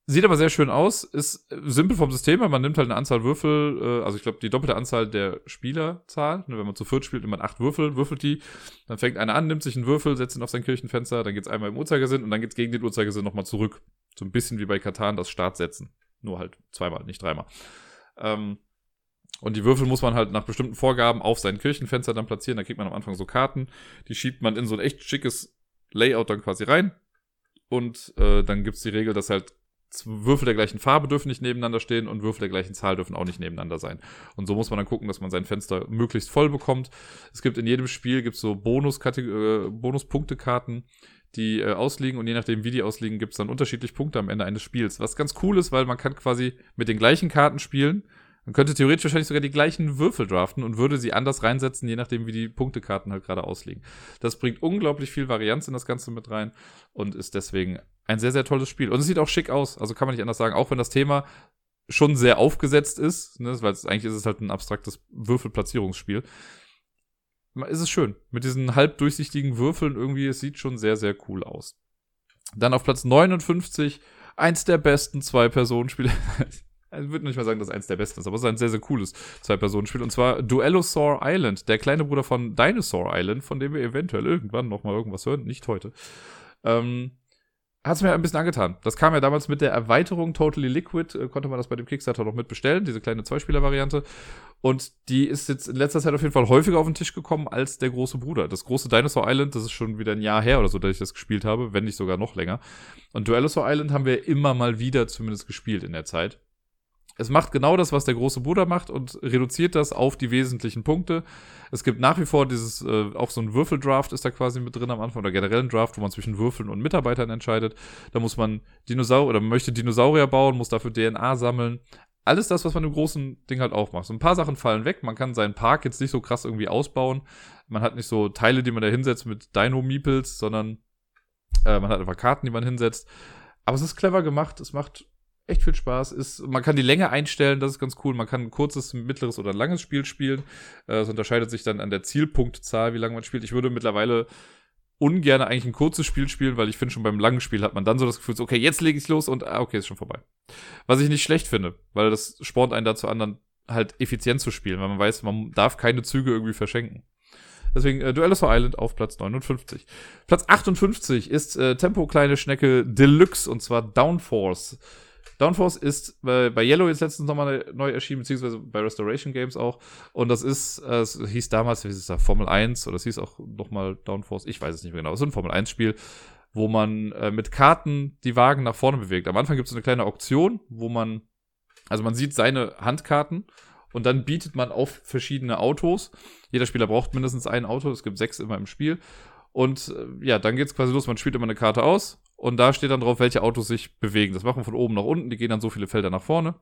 Sieht aber sehr schön aus, ist simpel vom System, weil man nimmt halt eine Anzahl Würfel, äh, also ich glaube die doppelte Anzahl der Spielerzahl. Ne, wenn man zu viert spielt, nimmt man acht Würfel, würfelt die, dann fängt einer an, nimmt sich einen Würfel, setzt ihn auf sein Kirchenfenster, dann geht's einmal im Uhrzeigersinn und dann geht's gegen den Uhrzeigersinn nochmal zurück. So ein bisschen wie bei Katan das Start setzen. Nur halt zweimal, nicht dreimal. Ähm, und die Würfel muss man halt nach bestimmten Vorgaben auf sein Kirchenfenster dann platzieren. Da kriegt man am Anfang so Karten. Die schiebt man in so ein echt schickes Layout dann quasi rein. Und äh, dann gibt's die Regel, dass halt Würfel der gleichen Farbe dürfen nicht nebeneinander stehen und Würfel der gleichen Zahl dürfen auch nicht nebeneinander sein. Und so muss man dann gucken, dass man sein Fenster möglichst voll bekommt. Es gibt in jedem Spiel gibt's so Bonus äh, Bonuspunktekarten, die äh, ausliegen und je nachdem, wie die ausliegen, gibt's dann unterschiedlich Punkte am Ende eines Spiels. Was ganz cool ist, weil man kann quasi mit den gleichen Karten spielen man könnte theoretisch wahrscheinlich sogar die gleichen Würfel draften und würde sie anders reinsetzen, je nachdem, wie die Punktekarten halt gerade ausliegen. Das bringt unglaublich viel Varianz in das Ganze mit rein und ist deswegen ein sehr, sehr tolles Spiel. Und es sieht auch schick aus, also kann man nicht anders sagen, auch wenn das Thema schon sehr aufgesetzt ist, ne, weil eigentlich ist es halt ein abstraktes Würfelplatzierungsspiel. Ist es schön. Mit diesen halb durchsichtigen Würfeln irgendwie, es sieht schon sehr, sehr cool aus. Dann auf Platz 59, eins der besten Zwei-Personen-Spiele. ich würde nicht mal sagen, dass eins der besten ist, aber es ist ein sehr, sehr cooles Zwei-Personen-Spiel. Und zwar Duellosaur Island, der kleine Bruder von Dinosaur Island, von dem wir eventuell irgendwann nochmal irgendwas hören, nicht heute. Ähm, hat es mir ein bisschen angetan. Das kam ja damals mit der Erweiterung Totally Liquid, äh, konnte man das bei dem Kickstarter noch mitbestellen, diese kleine Zweispieler-Variante. Und die ist jetzt in letzter Zeit auf jeden Fall häufiger auf den Tisch gekommen als der große Bruder. Das große Dinosaur Island, das ist schon wieder ein Jahr her oder so, dass ich das gespielt habe, wenn nicht sogar noch länger. Und Duellosaur Island haben wir immer mal wieder zumindest gespielt in der Zeit. Es macht genau das, was der große Bruder macht und reduziert das auf die wesentlichen Punkte. Es gibt nach wie vor dieses, äh, auch so ein Würfeldraft ist da quasi mit drin am Anfang oder generell ein Draft, wo man zwischen Würfeln und Mitarbeitern entscheidet. Da muss man Dinosaurier oder man möchte Dinosaurier bauen, muss dafür DNA sammeln. Alles das, was man im großen Ding halt auch macht. So ein paar Sachen fallen weg. Man kann seinen Park jetzt nicht so krass irgendwie ausbauen. Man hat nicht so Teile, die man da hinsetzt mit Dino-Meeples, sondern äh, man hat einfach Karten, die man hinsetzt. Aber es ist clever gemacht. Es macht echt viel Spaß. Ist, man kann die Länge einstellen, das ist ganz cool. Man kann ein kurzes, mittleres oder langes Spiel spielen. Äh, es unterscheidet sich dann an der Zielpunktzahl, wie lange man spielt. Ich würde mittlerweile ungern eigentlich ein kurzes Spiel spielen, weil ich finde, schon beim langen Spiel hat man dann so das Gefühl, okay, jetzt lege ich los und ah, okay, ist schon vorbei. Was ich nicht schlecht finde, weil das spornt einen dazu an, dann halt effizient zu spielen, weil man weiß, man darf keine Züge irgendwie verschenken. Deswegen äh, Duell for Island auf Platz 59. Platz 58 ist äh, Tempo Kleine Schnecke Deluxe und zwar Downforce. Downforce ist bei, bei Yellow jetzt letztens nochmal neu erschienen, beziehungsweise bei Restoration Games auch. Und das ist, äh, es hieß damals, wie ist es da, Formel 1 oder es hieß auch nochmal Downforce, ich weiß es nicht mehr genau. Es ist ein Formel 1 Spiel, wo man äh, mit Karten die Wagen nach vorne bewegt. Am Anfang gibt es eine kleine Auktion, wo man, also man sieht seine Handkarten und dann bietet man auf verschiedene Autos. Jeder Spieler braucht mindestens ein Auto, es gibt sechs immer im Spiel. Und äh, ja, dann geht's quasi los. Man spielt immer eine Karte aus und da steht dann drauf, welche Autos sich bewegen. Das machen wir von oben nach unten. Die gehen dann so viele Felder nach vorne.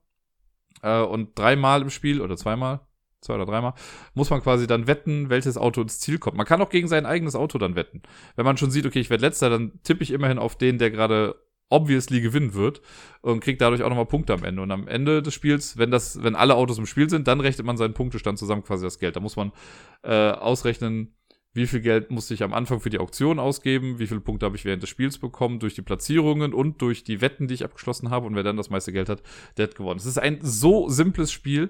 Äh, und dreimal im Spiel oder zweimal, zwei oder dreimal, muss man quasi dann wetten, welches Auto ins Ziel kommt. Man kann auch gegen sein eigenes Auto dann wetten. Wenn man schon sieht, okay, ich werde letzter, dann tippe ich immerhin auf den, der gerade obviously gewinnen wird und kriegt dadurch auch nochmal Punkte am Ende. Und am Ende des Spiels, wenn das, wenn alle Autos im Spiel sind, dann rechnet man seinen Punktestand zusammen, quasi das Geld. Da muss man äh, ausrechnen, wie viel Geld musste ich am Anfang für die Auktion ausgeben, wie viele Punkte habe ich während des Spiels bekommen, durch die Platzierungen und durch die Wetten, die ich abgeschlossen habe. Und wer dann das meiste Geld hat, der hat gewonnen. Es ist ein so simples Spiel.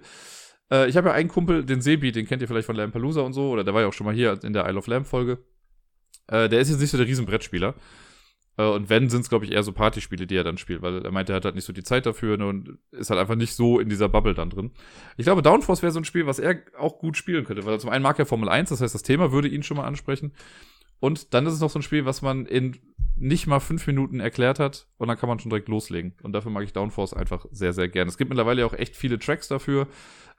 Äh, ich habe ja einen Kumpel, den Sebi, den kennt ihr vielleicht von Lampalooza und so, oder der war ja auch schon mal hier in der Isle of Lamp Folge. Äh, der ist jetzt nicht so der Riesenbrettspieler. Und wenn, sind es, glaube ich, eher so Partyspiele, die er dann spielt, weil er meinte, er hat halt nicht so die Zeit dafür ne, und ist halt einfach nicht so in dieser Bubble dann drin. Ich glaube, Downforce wäre so ein Spiel, was er auch gut spielen könnte, weil zum einen mag er Formel 1, das heißt, das Thema würde ihn schon mal ansprechen. Und dann ist es noch so ein Spiel, was man in nicht mal fünf Minuten erklärt hat und dann kann man schon direkt loslegen. Und dafür mag ich Downforce einfach sehr, sehr gerne. Es gibt mittlerweile auch echt viele Tracks dafür,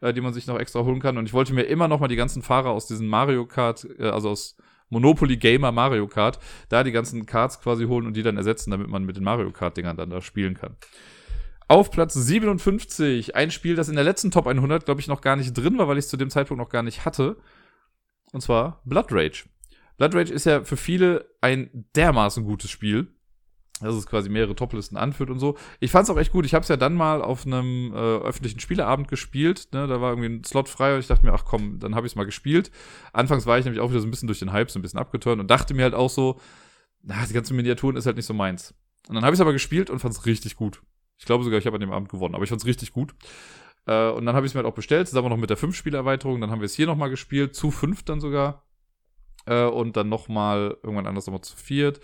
äh, die man sich noch extra holen kann. Und ich wollte mir immer noch mal die ganzen Fahrer aus diesen Mario Kart, äh, also aus Monopoly Gamer Mario Kart, da die ganzen Cards quasi holen und die dann ersetzen, damit man mit den Mario Kart Dingern dann da spielen kann. Auf Platz 57, ein Spiel, das in der letzten Top 100, glaube ich, noch gar nicht drin war, weil ich es zu dem Zeitpunkt noch gar nicht hatte. Und zwar Blood Rage. Blood Rage ist ja für viele ein dermaßen gutes Spiel dass es quasi mehrere Toplisten anführt und so. Ich fand es auch echt gut. Ich habe es ja dann mal auf einem äh, öffentlichen Spieleabend gespielt. Ne? Da war irgendwie ein Slot frei und ich dachte mir, ach komm, dann habe ich es mal gespielt. Anfangs war ich nämlich auch wieder so ein bisschen durch den Hype so ein bisschen abgeturnt und dachte mir halt auch so, na, die ganzen Miniaturen ist halt nicht so meins. Und dann habe ich es aber gespielt und fand es richtig gut. Ich glaube sogar, ich habe an dem Abend gewonnen, aber ich fand es richtig gut. Äh, und dann habe ich es mir halt auch bestellt, zusammen noch mit der 5-Spielerweiterung. Dann haben wir es hier nochmal gespielt, zu 5 dann sogar. Äh, und dann nochmal, irgendwann anders nochmal zu viert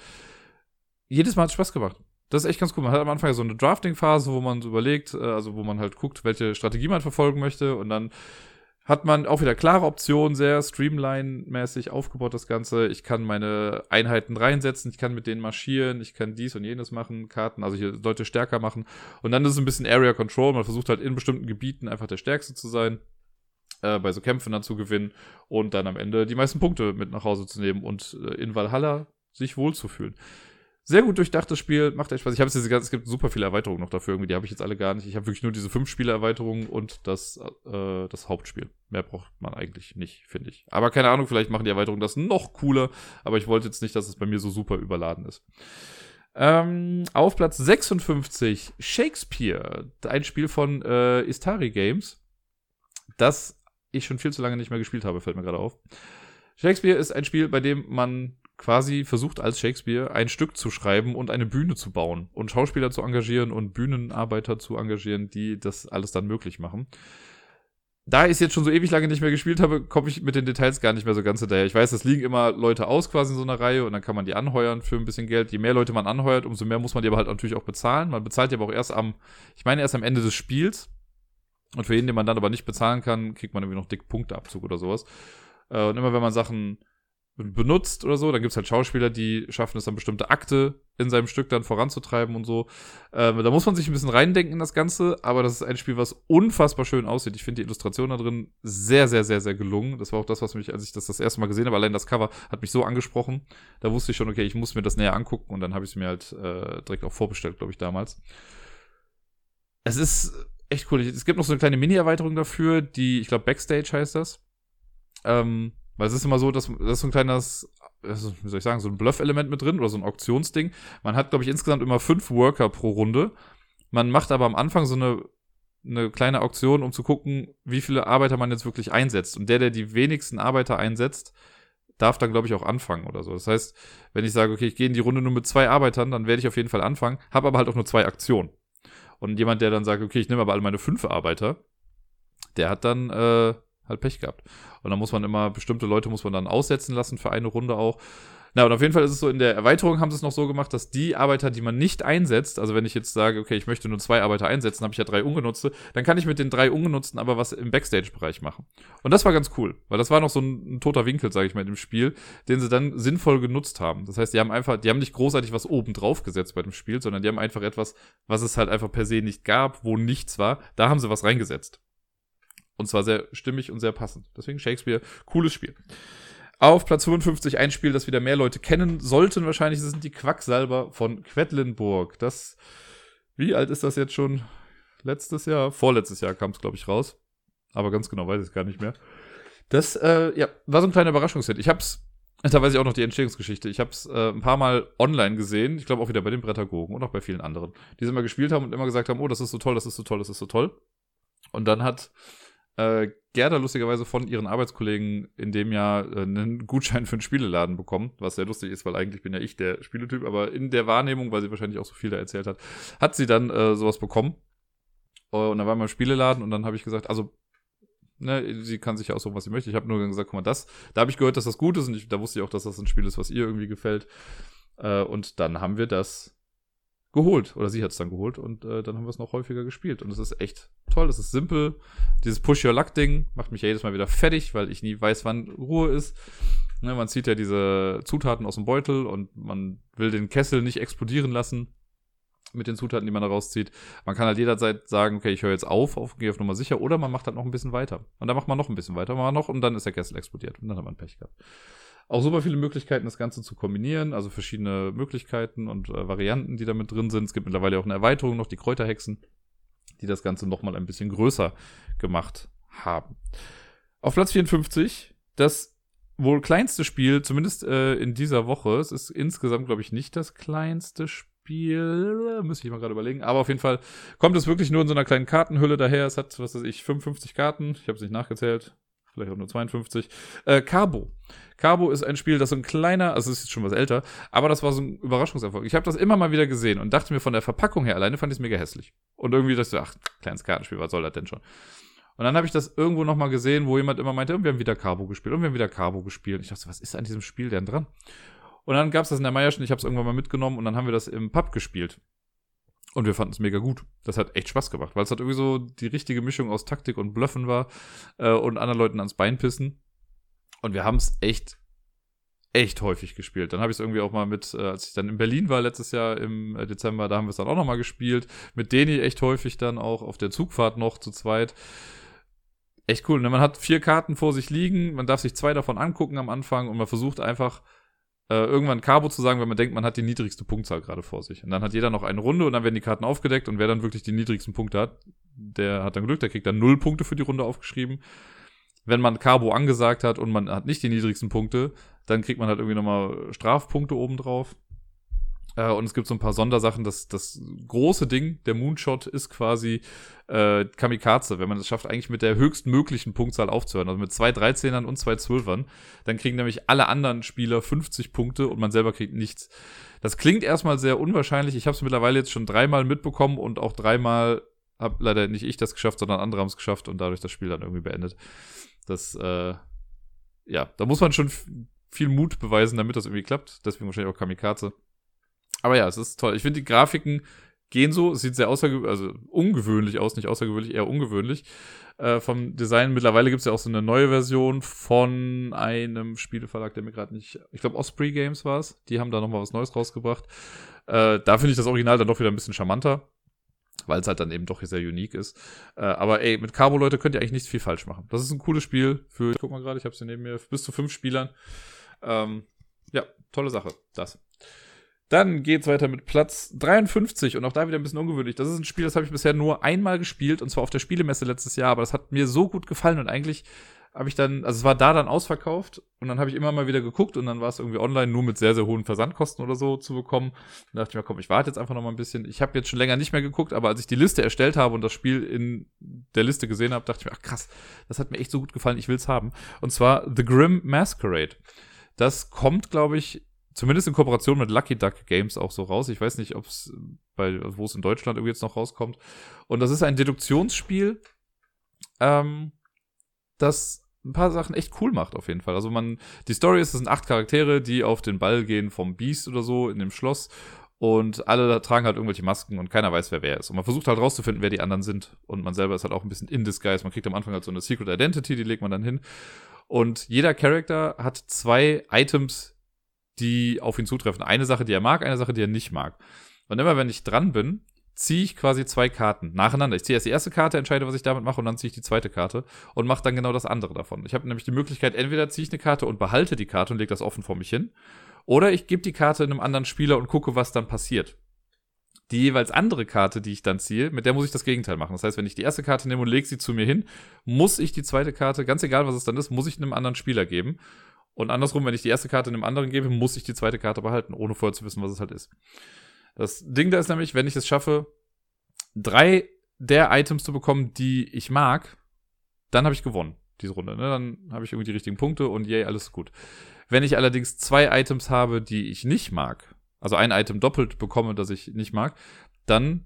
jedes Mal hat es Spaß gemacht. Das ist echt ganz cool. Man hat am Anfang so eine Drafting-Phase, wo man so überlegt, äh, also wo man halt guckt, welche Strategie man verfolgen möchte. Und dann hat man auch wieder klare Optionen, sehr Streamline-mäßig aufgebaut das Ganze. Ich kann meine Einheiten reinsetzen, ich kann mit denen marschieren, ich kann dies und jenes machen, Karten, also hier Leute stärker machen. Und dann ist es ein bisschen Area Control. Man versucht halt in bestimmten Gebieten einfach der Stärkste zu sein, äh, bei so Kämpfen dann zu gewinnen und dann am Ende die meisten Punkte mit nach Hause zu nehmen und äh, in Valhalla sich wohlzufühlen. Sehr gut durchdachtes Spiel, macht echt Spaß. Ich habe diese es gibt super viele Erweiterungen noch dafür, irgendwie, die habe ich jetzt alle gar nicht. Ich habe wirklich nur diese fünf Spiele-Erweiterungen und das, äh, das Hauptspiel. Mehr braucht man eigentlich nicht, finde ich. Aber keine Ahnung, vielleicht machen die Erweiterungen das noch cooler, aber ich wollte jetzt nicht, dass es bei mir so super überladen ist. Ähm, auf Platz 56 Shakespeare, ein Spiel von äh, Istari Games, das ich schon viel zu lange nicht mehr gespielt habe, fällt mir gerade auf. Shakespeare ist ein Spiel, bei dem man quasi versucht als Shakespeare ein Stück zu schreiben und eine Bühne zu bauen und Schauspieler zu engagieren und Bühnenarbeiter zu engagieren, die das alles dann möglich machen. Da ich es jetzt schon so ewig lange nicht mehr gespielt habe, komme ich mit den Details gar nicht mehr so ganz hinterher. Ich weiß, es liegen immer Leute aus quasi in so einer Reihe und dann kann man die anheuern für ein bisschen Geld. Je mehr Leute man anheuert, umso mehr muss man die aber halt natürlich auch bezahlen. Man bezahlt die aber auch erst am, ich meine erst am Ende des Spiels. Und für jeden, den man dann aber nicht bezahlen kann, kriegt man irgendwie noch dick Punkteabzug oder sowas. Äh, und immer wenn man Sachen benutzt oder so. Dann gibt es halt Schauspieler, die schaffen es dann bestimmte Akte in seinem Stück dann voranzutreiben und so. Ähm, da muss man sich ein bisschen reindenken in das Ganze, aber das ist ein Spiel, was unfassbar schön aussieht. Ich finde die Illustration da drin sehr, sehr, sehr, sehr gelungen. Das war auch das, was mich, als ich das das erste Mal gesehen habe, allein das Cover hat mich so angesprochen. Da wusste ich schon, okay, ich muss mir das näher angucken und dann habe ich es mir halt äh, direkt auch vorbestellt, glaube ich, damals. Es ist echt cool. Es gibt noch so eine kleine Mini-Erweiterung dafür, die, ich glaube, Backstage heißt das. Ähm, weil es ist immer so, dass das ist so ein kleines also, wie soll ich sagen, so ein Bluff-Element mit drin oder so ein Auktionsding. Man hat, glaube ich, insgesamt immer fünf Worker pro Runde. Man macht aber am Anfang so eine, eine kleine Auktion, um zu gucken, wie viele Arbeiter man jetzt wirklich einsetzt. Und der, der die wenigsten Arbeiter einsetzt, darf dann, glaube ich, auch anfangen oder so. Das heißt, wenn ich sage, okay, ich gehe in die Runde nur mit zwei Arbeitern, dann werde ich auf jeden Fall anfangen, habe aber halt auch nur zwei Aktionen. Und jemand, der dann sagt, okay, ich nehme aber alle meine fünf Arbeiter, der hat dann äh, halt Pech gehabt. Und dann muss man immer, bestimmte Leute muss man dann aussetzen lassen für eine Runde auch. Na, und auf jeden Fall ist es so, in der Erweiterung haben sie es noch so gemacht, dass die Arbeiter, die man nicht einsetzt, also wenn ich jetzt sage, okay, ich möchte nur zwei Arbeiter einsetzen, habe ich ja drei ungenutzte, dann kann ich mit den drei ungenutzten aber was im Backstage-Bereich machen. Und das war ganz cool, weil das war noch so ein, ein toter Winkel, sage ich mal, im Spiel, den sie dann sinnvoll genutzt haben. Das heißt, die haben einfach, die haben nicht großartig was oben drauf gesetzt bei dem Spiel, sondern die haben einfach etwas, was es halt einfach per se nicht gab, wo nichts war, da haben sie was reingesetzt. Und zwar sehr stimmig und sehr passend. Deswegen Shakespeare, cooles Spiel. Auf Platz 55 ein Spiel, das wieder mehr Leute kennen sollten wahrscheinlich, sind die Quacksalber von Quedlinburg. Das, wie alt ist das jetzt schon? Letztes Jahr? Vorletztes Jahr kam es, glaube ich, raus. Aber ganz genau weiß ich es gar nicht mehr. Das, äh, ja, war so ein kleiner Überraschungshit. Ich hab's, da weiß ich auch noch die Entstehungsgeschichte. Ich hab's äh, ein paar Mal online gesehen. Ich glaube auch wieder bei den Brettagogen und auch bei vielen anderen. Die es immer gespielt haben und immer gesagt haben, oh, das ist so toll, das ist so toll, das ist so toll. Und dann hat äh, Gerda lustigerweise von ihren Arbeitskollegen in dem Jahr äh, einen Gutschein für einen Spieleladen bekommen, was sehr lustig ist, weil eigentlich bin ja ich der Spieletyp, aber in der Wahrnehmung, weil sie wahrscheinlich auch so viel da erzählt hat, hat sie dann äh, sowas bekommen. Uh, und dann war wir im Spieleladen und dann habe ich gesagt, also Ne, sie kann sich ja aussuchen, was sie möchte. Ich habe nur gesagt, guck mal, das, da habe ich gehört, dass das gut ist und ich, da wusste ich auch, dass das ein Spiel ist, was ihr irgendwie gefällt. Äh, und dann haben wir das geholt. Oder sie hat es dann geholt und äh, dann haben wir es noch häufiger gespielt. Und es ist echt toll, es ist simpel. Dieses Push-Your-Luck-Ding macht mich ja jedes Mal wieder fertig, weil ich nie weiß, wann Ruhe ist. Ne, man zieht ja diese Zutaten aus dem Beutel und man will den Kessel nicht explodieren lassen mit den Zutaten, die man da rauszieht. Man kann halt jederzeit sagen, okay, ich höre jetzt auf, auf gehe auf Nummer sicher, oder man macht halt noch ein bisschen weiter. Und dann macht man noch ein bisschen weiter, man macht noch und dann ist der Kessel explodiert und dann hat man Pech gehabt. Auch super viele Möglichkeiten, das Ganze zu kombinieren, also verschiedene Möglichkeiten und äh, Varianten, die da mit drin sind. Es gibt mittlerweile auch eine Erweiterung, noch die Kräuterhexen, die das Ganze nochmal ein bisschen größer gemacht haben. Auf Platz 54, das wohl kleinste Spiel, zumindest äh, in dieser Woche. Es ist insgesamt, glaube ich, nicht das kleinste Spiel. Müsste ich mal gerade überlegen. Aber auf jeden Fall kommt es wirklich nur in so einer kleinen Kartenhülle daher. Es hat, was weiß ich, 55 Karten. Ich habe es nicht nachgezählt vielleicht auch nur 52. Äh, Carbo. Carbo ist ein Spiel, das so ein kleiner, also es ist schon was älter, aber das war so ein Überraschungserfolg. Ich habe das immer mal wieder gesehen und dachte mir von der Verpackung her alleine fand ich es mega hässlich. Und irgendwie dachte ich, ach, kleines Kartenspiel, was soll das denn schon? Und dann habe ich das irgendwo noch mal gesehen, wo jemand immer meinte, wir haben wieder Carbo gespielt und wir haben wieder Carbo gespielt. Und ich dachte, was ist an diesem Spiel denn dran? Und dann gab es das in der Meierschen, ich habe es irgendwann mal mitgenommen und dann haben wir das im Pub gespielt. Und wir fanden es mega gut. Das hat echt Spaß gemacht, weil es halt irgendwie so die richtige Mischung aus Taktik und Bluffen war äh, und anderen Leuten ans Bein pissen. Und wir haben es echt, echt häufig gespielt. Dann habe ich es irgendwie auch mal mit, äh, als ich dann in Berlin war letztes Jahr im äh, Dezember, da haben wir es dann auch nochmal gespielt. Mit Deni echt häufig dann auch auf der Zugfahrt noch zu zweit. Echt cool. Ne? Man hat vier Karten vor sich liegen, man darf sich zwei davon angucken am Anfang und man versucht einfach äh, irgendwann Cabo zu sagen, wenn man denkt, man hat die niedrigste Punktzahl gerade vor sich. Und dann hat jeder noch eine Runde und dann werden die Karten aufgedeckt und wer dann wirklich die niedrigsten Punkte hat, der hat dann Glück, der kriegt dann null Punkte für die Runde aufgeschrieben. Wenn man Cabo angesagt hat und man hat nicht die niedrigsten Punkte, dann kriegt man halt irgendwie nochmal Strafpunkte obendrauf. Äh, und es gibt so ein paar Sondersachen. Das, das große Ding, der Moonshot, ist quasi äh, Kamikaze. Wenn man es schafft, eigentlich mit der höchstmöglichen Punktzahl aufzuhören, also mit zwei 13ern und zwei 12ern, dann kriegen nämlich alle anderen Spieler 50 Punkte und man selber kriegt nichts. Das klingt erstmal sehr unwahrscheinlich. Ich habe es mittlerweile jetzt schon dreimal mitbekommen und auch dreimal habe leider nicht ich das geschafft, sondern andere haben es geschafft und dadurch das Spiel dann irgendwie beendet. Das, äh, ja, da muss man schon viel Mut beweisen, damit das irgendwie klappt. Deswegen wahrscheinlich auch Kamikaze. Aber ja, es ist toll. Ich finde die Grafiken gehen so, sieht sehr außergewöhnlich, also ungewöhnlich aus, nicht außergewöhnlich, eher ungewöhnlich äh, vom Design. Mittlerweile gibt es ja auch so eine neue Version von einem Spieleverlag, der mir gerade nicht, ich glaube Osprey Games war es, die haben da nochmal was Neues rausgebracht. Äh, da finde ich das Original dann doch wieder ein bisschen charmanter, weil es halt dann eben doch sehr unique ist. Äh, aber ey, mit Carbo, Leute, könnt ihr eigentlich nicht viel falsch machen. Das ist ein cooles Spiel für, ich guck mal gerade, ich habe es hier neben mir, bis zu fünf Spielern. Ähm, ja, tolle Sache, das. Dann geht's weiter mit Platz 53 und auch da wieder ein bisschen ungewöhnlich. Das ist ein Spiel, das habe ich bisher nur einmal gespielt und zwar auf der Spielemesse letztes Jahr, aber das hat mir so gut gefallen und eigentlich habe ich dann, also es war da dann ausverkauft und dann habe ich immer mal wieder geguckt und dann war es irgendwie online nur mit sehr, sehr hohen Versandkosten oder so zu bekommen. Dann dachte ich mir, komm, ich warte jetzt einfach noch mal ein bisschen. Ich habe jetzt schon länger nicht mehr geguckt, aber als ich die Liste erstellt habe und das Spiel in der Liste gesehen habe, dachte ich mir, ach krass, das hat mir echt so gut gefallen, ich will's haben. Und zwar The Grim Masquerade. Das kommt, glaube ich, zumindest in Kooperation mit Lucky Duck Games auch so raus. Ich weiß nicht, ob es bei, wo es in Deutschland irgendwie jetzt noch rauskommt. Und das ist ein Deduktionsspiel, ähm, das ein paar Sachen echt cool macht auf jeden Fall. Also man, die Story ist, es sind acht Charaktere, die auf den Ball gehen vom Beast oder so in dem Schloss und alle tragen halt irgendwelche Masken und keiner weiß, wer wer ist. Und man versucht halt rauszufinden, wer die anderen sind. Und man selber ist halt auch ein bisschen in disguise. Man kriegt am Anfang halt so eine Secret Identity, die legt man dann hin. Und jeder Charakter hat zwei Items, die auf ihn zutreffen. Eine Sache, die er mag, eine Sache, die er nicht mag. Und immer wenn ich dran bin, ziehe ich quasi zwei Karten nacheinander. Ich ziehe erst die erste Karte, entscheide, was ich damit mache, und dann ziehe ich die zweite Karte und mache dann genau das andere davon. Ich habe nämlich die Möglichkeit, entweder ziehe ich eine Karte und behalte die Karte und lege das offen vor mich hin, oder ich gebe die Karte einem anderen Spieler und gucke, was dann passiert. Die jeweils andere Karte, die ich dann ziehe, mit der muss ich das Gegenteil machen. Das heißt, wenn ich die erste Karte nehme und lege sie zu mir hin, muss ich die zweite Karte, ganz egal was es dann ist, muss ich einem anderen Spieler geben. Und andersrum, wenn ich die erste Karte einem anderen gebe, muss ich die zweite Karte behalten, ohne vorher zu wissen, was es halt ist. Das Ding da ist nämlich, wenn ich es schaffe, drei der Items zu bekommen, die ich mag, dann habe ich gewonnen, diese Runde. Ne? Dann habe ich irgendwie die richtigen Punkte und yay, alles gut. Wenn ich allerdings zwei Items habe, die ich nicht mag, also ein Item doppelt bekomme, das ich nicht mag, dann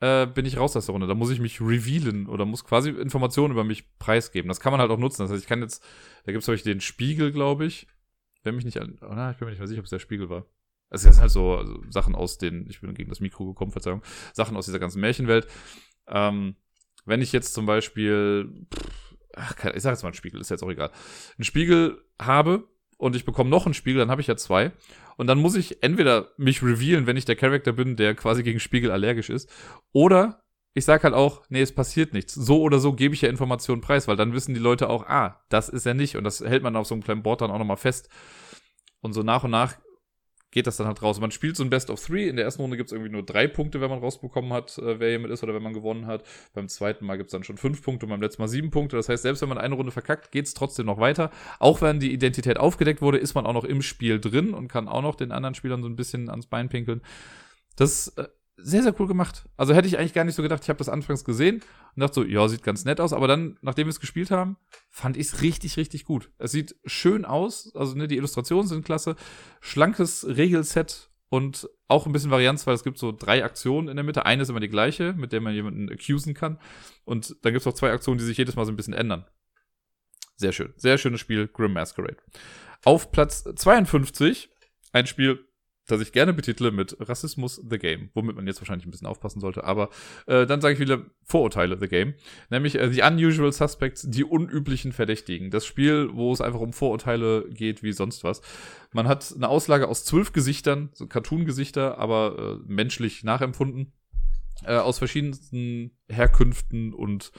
äh, bin ich raus aus der Runde. Da muss ich mich revealen oder muss quasi Informationen über mich preisgeben. Das kann man halt auch nutzen. Das heißt, ich kann jetzt, da gibt es den Spiegel, glaube ich. Wenn mich nicht oh, na, ich bin mir nicht mehr sicher, ob es der Spiegel war. Also das sind halt so also Sachen aus den, ich bin gegen das Mikro gekommen, Verzeihung, Sachen aus dieser ganzen Märchenwelt. Ähm, wenn ich jetzt zum Beispiel, ach, ich sag jetzt mal einen Spiegel, ist jetzt auch egal, einen Spiegel habe und ich bekomme noch einen Spiegel, dann habe ich ja zwei. Und dann muss ich entweder mich revealen, wenn ich der Charakter bin, der quasi gegen Spiegel allergisch ist, oder ich sag halt auch, nee, es passiert nichts. So oder so gebe ich ja Informationen preis, weil dann wissen die Leute auch, ah, das ist er nicht. Und das hält man auf so einem kleinen Board dann auch nochmal fest. Und so nach und nach geht das dann halt raus. Man spielt so ein Best of Three. In der ersten Runde gibt es irgendwie nur drei Punkte, wenn man rausbekommen hat, äh, wer jemand ist oder wenn man gewonnen hat. Beim zweiten Mal gibt es dann schon fünf Punkte und beim letzten Mal sieben Punkte. Das heißt, selbst wenn man eine Runde verkackt, geht es trotzdem noch weiter. Auch wenn die Identität aufgedeckt wurde, ist man auch noch im Spiel drin und kann auch noch den anderen Spielern so ein bisschen ans Bein pinkeln. Das äh, sehr, sehr cool gemacht. Also hätte ich eigentlich gar nicht so gedacht. Ich habe das anfangs gesehen und dachte so, ja, sieht ganz nett aus. Aber dann, nachdem wir es gespielt haben, fand ich es richtig, richtig gut. Es sieht schön aus. Also ne, die Illustrationen sind klasse. Schlankes Regelset und auch ein bisschen Varianz, weil es gibt so drei Aktionen in der Mitte. Eine ist immer die gleiche, mit der man jemanden accusen kann. Und dann gibt es auch zwei Aktionen, die sich jedes Mal so ein bisschen ändern. Sehr schön. Sehr schönes Spiel, Grim Masquerade. Auf Platz 52 ein Spiel, das ich gerne betitle mit Rassismus The Game, womit man jetzt wahrscheinlich ein bisschen aufpassen sollte, aber äh, dann sage ich wieder Vorurteile The Game, nämlich äh, The Unusual Suspects, die unüblichen Verdächtigen. Das Spiel, wo es einfach um Vorurteile geht wie sonst was. Man hat eine Auslage aus zwölf Gesichtern, so Cartoon-Gesichter, aber äh, menschlich nachempfunden, äh, aus verschiedensten Herkünften und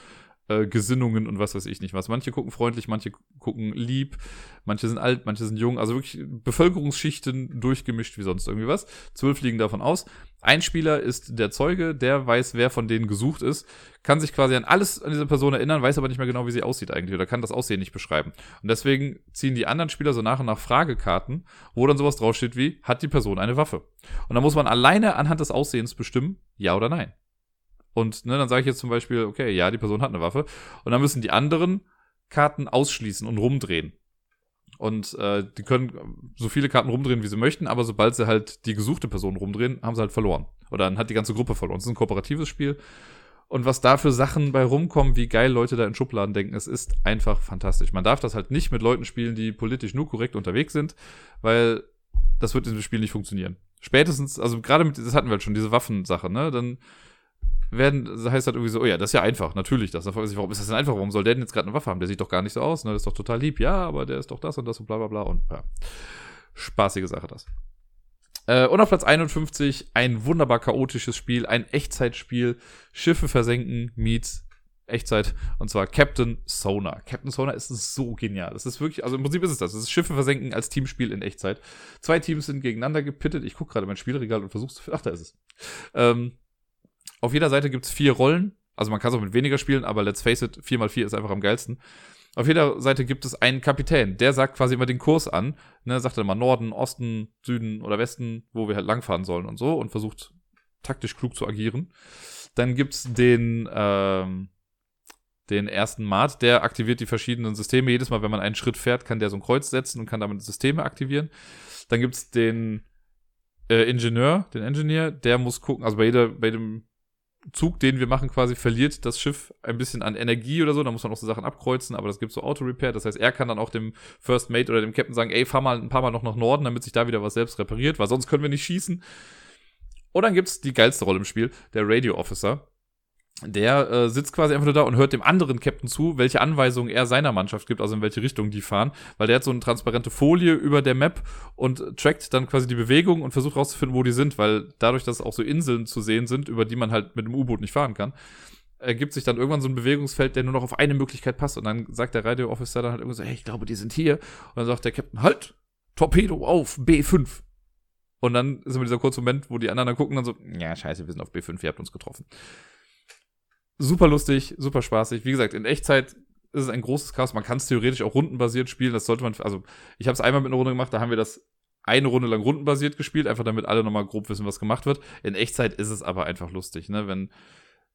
äh, Gesinnungen und was weiß ich nicht was. Manche gucken freundlich, manche gucken lieb, manche sind alt, manche sind jung. Also wirklich Bevölkerungsschichten durchgemischt wie sonst irgendwie was. Zwölf liegen davon aus. Ein Spieler ist der Zeuge, der weiß, wer von denen gesucht ist, kann sich quasi an alles an diese Person erinnern, weiß aber nicht mehr genau, wie sie aussieht eigentlich oder kann das Aussehen nicht beschreiben. Und deswegen ziehen die anderen Spieler so nach und nach Fragekarten, wo dann sowas draufsteht wie, hat die Person eine Waffe? Und dann muss man alleine anhand des Aussehens bestimmen, ja oder nein. Und ne, dann sage ich jetzt zum Beispiel, okay, ja, die Person hat eine Waffe. Und dann müssen die anderen Karten ausschließen und rumdrehen. Und äh, die können so viele Karten rumdrehen, wie sie möchten, aber sobald sie halt die gesuchte Person rumdrehen, haben sie halt verloren. Oder dann hat die ganze Gruppe verloren. Es ist ein kooperatives Spiel. Und was da für Sachen bei rumkommen, wie geil Leute da in Schubladen denken, es ist einfach fantastisch. Man darf das halt nicht mit Leuten spielen, die politisch nur korrekt unterwegs sind, weil das wird in diesem Spiel nicht funktionieren. Spätestens, also gerade mit, das hatten wir halt schon, diese Waffensache, ne? Dann werden, das heißt halt irgendwie so, oh ja, das ist ja einfach, natürlich das. Dann fragt man sich, warum ist das denn einfach? Warum soll der denn jetzt gerade eine Waffe haben? Der sieht doch gar nicht so aus, ne? Das ist doch total lieb. Ja, aber der ist doch das und das und bla bla bla und ja. Spaßige Sache das. Äh, und auf Platz 51 ein wunderbar chaotisches Spiel, ein Echtzeitspiel, Schiffe versenken meets Echtzeit, und zwar Captain Sonar. Captain Sonar ist so genial. Das ist wirklich, also im Prinzip ist es das. Es ist Schiffe versenken als Teamspiel in Echtzeit. Zwei Teams sind gegeneinander gepittet. Ich gucke gerade mein Spielregal und versuche zu. Ach, da ist es. Ähm, auf jeder Seite gibt es vier Rollen. Also man kann es auch mit weniger spielen, aber let's face it, 4x4 ist einfach am geilsten. Auf jeder Seite gibt es einen Kapitän, der sagt quasi immer den Kurs an, ne, sagt dann mal Norden, Osten, Süden oder Westen, wo wir halt langfahren sollen und so und versucht taktisch klug zu agieren. Dann gibt's den, ähm, den ersten Mart, der aktiviert die verschiedenen Systeme. Jedes Mal, wenn man einen Schritt fährt, kann der so ein Kreuz setzen und kann damit Systeme aktivieren. Dann gibt's den äh, Ingenieur, den Engineer, der muss gucken, also bei jeder, bei dem Zug, den wir machen, quasi verliert das Schiff ein bisschen an Energie oder so. Da muss man auch so Sachen abkreuzen, aber das gibt so Auto-Repair. Das heißt, er kann dann auch dem First Mate oder dem Captain sagen, ey, fahr mal ein paar Mal noch nach Norden, damit sich da wieder was selbst repariert, weil sonst können wir nicht schießen. Und dann gibt's die geilste Rolle im Spiel, der Radio Officer der äh, sitzt quasi einfach nur da und hört dem anderen Captain zu, welche Anweisungen er seiner Mannschaft gibt, also in welche Richtung die fahren, weil der hat so eine transparente Folie über der Map und trackt dann quasi die Bewegung und versucht rauszufinden, wo die sind, weil dadurch, dass auch so Inseln zu sehen sind, über die man halt mit dem U-Boot nicht fahren kann, ergibt sich dann irgendwann so ein Bewegungsfeld, der nur noch auf eine Möglichkeit passt. Und dann sagt der Radio Officer dann halt irgendwie so, hey, ich glaube, die sind hier. Und dann sagt der Captain, halt, Torpedo auf B5 und dann ist immer dieser kurze Moment, wo die anderen dann gucken dann so, ja, scheiße, wir sind auf B5, ihr habt uns getroffen super lustig, super spaßig. Wie gesagt, in Echtzeit ist es ein großes Chaos. Man kann es theoretisch auch rundenbasiert spielen. Das sollte man, also ich habe es einmal mit einer Runde gemacht, da haben wir das eine Runde lang rundenbasiert gespielt, einfach damit alle nochmal grob wissen, was gemacht wird. In Echtzeit ist es aber einfach lustig, ne? Wenn,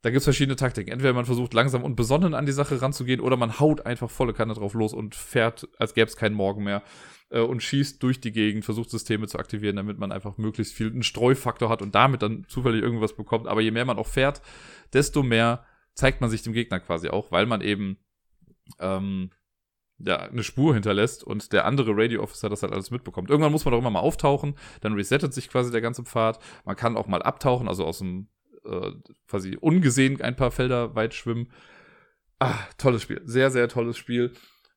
da gibt's verschiedene Taktiken. Entweder man versucht langsam und besonnen an die Sache ranzugehen oder man haut einfach volle Kanne drauf los und fährt, als gäbe es keinen Morgen mehr äh, und schießt durch die Gegend, versucht Systeme zu aktivieren, damit man einfach möglichst viel einen Streufaktor hat und damit dann zufällig irgendwas bekommt. Aber je mehr man auch fährt, desto mehr zeigt man sich dem Gegner quasi auch, weil man eben ähm, ja, eine Spur hinterlässt und der andere Radio Officer das halt alles mitbekommt. Irgendwann muss man doch immer mal auftauchen, dann resettet sich quasi der ganze Pfad. Man kann auch mal abtauchen, also aus dem äh, quasi ungesehen ein paar Felder weit schwimmen. Ah, tolles Spiel. Sehr, sehr tolles Spiel.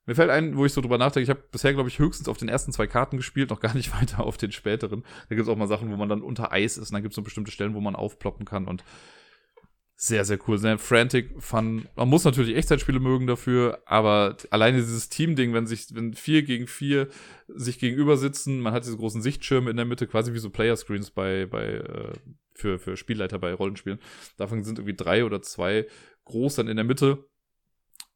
Mir fällt ein, wo ich so drüber nachdenke, ich habe bisher, glaube ich, höchstens auf den ersten zwei Karten gespielt, noch gar nicht weiter auf den späteren. Da gibt es auch mal Sachen, wo man dann unter Eis ist und dann gibt es so bestimmte Stellen, wo man aufploppen kann und sehr, sehr cool. Sehr frantic, fun. Man muss natürlich Echtzeitspiele mögen dafür, aber alleine dieses Team-Ding, wenn sich, wenn vier gegen vier sich gegenüber sitzen, man hat diese großen Sichtschirme in der Mitte, quasi wie so Player-Screens bei, bei, äh, für, für Spielleiter bei Rollenspielen. Davon sind irgendwie drei oder zwei groß dann in der Mitte.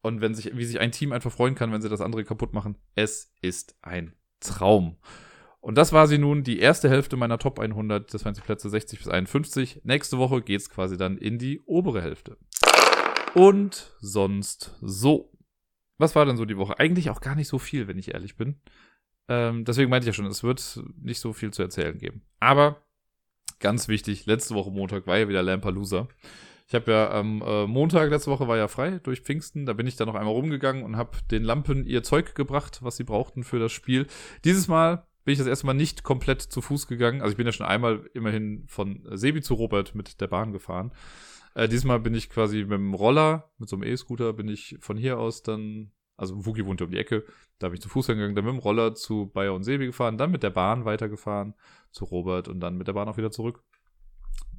Und wenn sich, wie sich ein Team einfach freuen kann, wenn sie das andere kaputt machen, es ist ein Traum. Und das war sie nun, die erste Hälfte meiner Top 100. Das waren die Plätze 60 bis 51. Nächste Woche geht's quasi dann in die obere Hälfte. Und sonst so. Was war denn so die Woche? Eigentlich auch gar nicht so viel, wenn ich ehrlich bin. Ähm, deswegen meinte ich ja schon, es wird nicht so viel zu erzählen geben. Aber ganz wichtig, letzte Woche Montag war ja wieder Lampalooza. Ich habe ja am äh, Montag letzte Woche war ja frei durch Pfingsten. Da bin ich dann noch einmal rumgegangen und habe den Lampen ihr Zeug gebracht, was sie brauchten für das Spiel. Dieses Mal bin ich das erste Mal nicht komplett zu Fuß gegangen. Also ich bin ja schon einmal immerhin von Sebi zu Robert mit der Bahn gefahren. Äh, diesmal bin ich quasi mit dem Roller, mit so einem E-Scooter, bin ich von hier aus dann, also Wookie wohnte um die Ecke, da bin ich zu Fuß gegangen, dann mit dem Roller zu Bayer und Sebi gefahren, dann mit der Bahn weitergefahren zu Robert und dann mit der Bahn auch wieder zurück.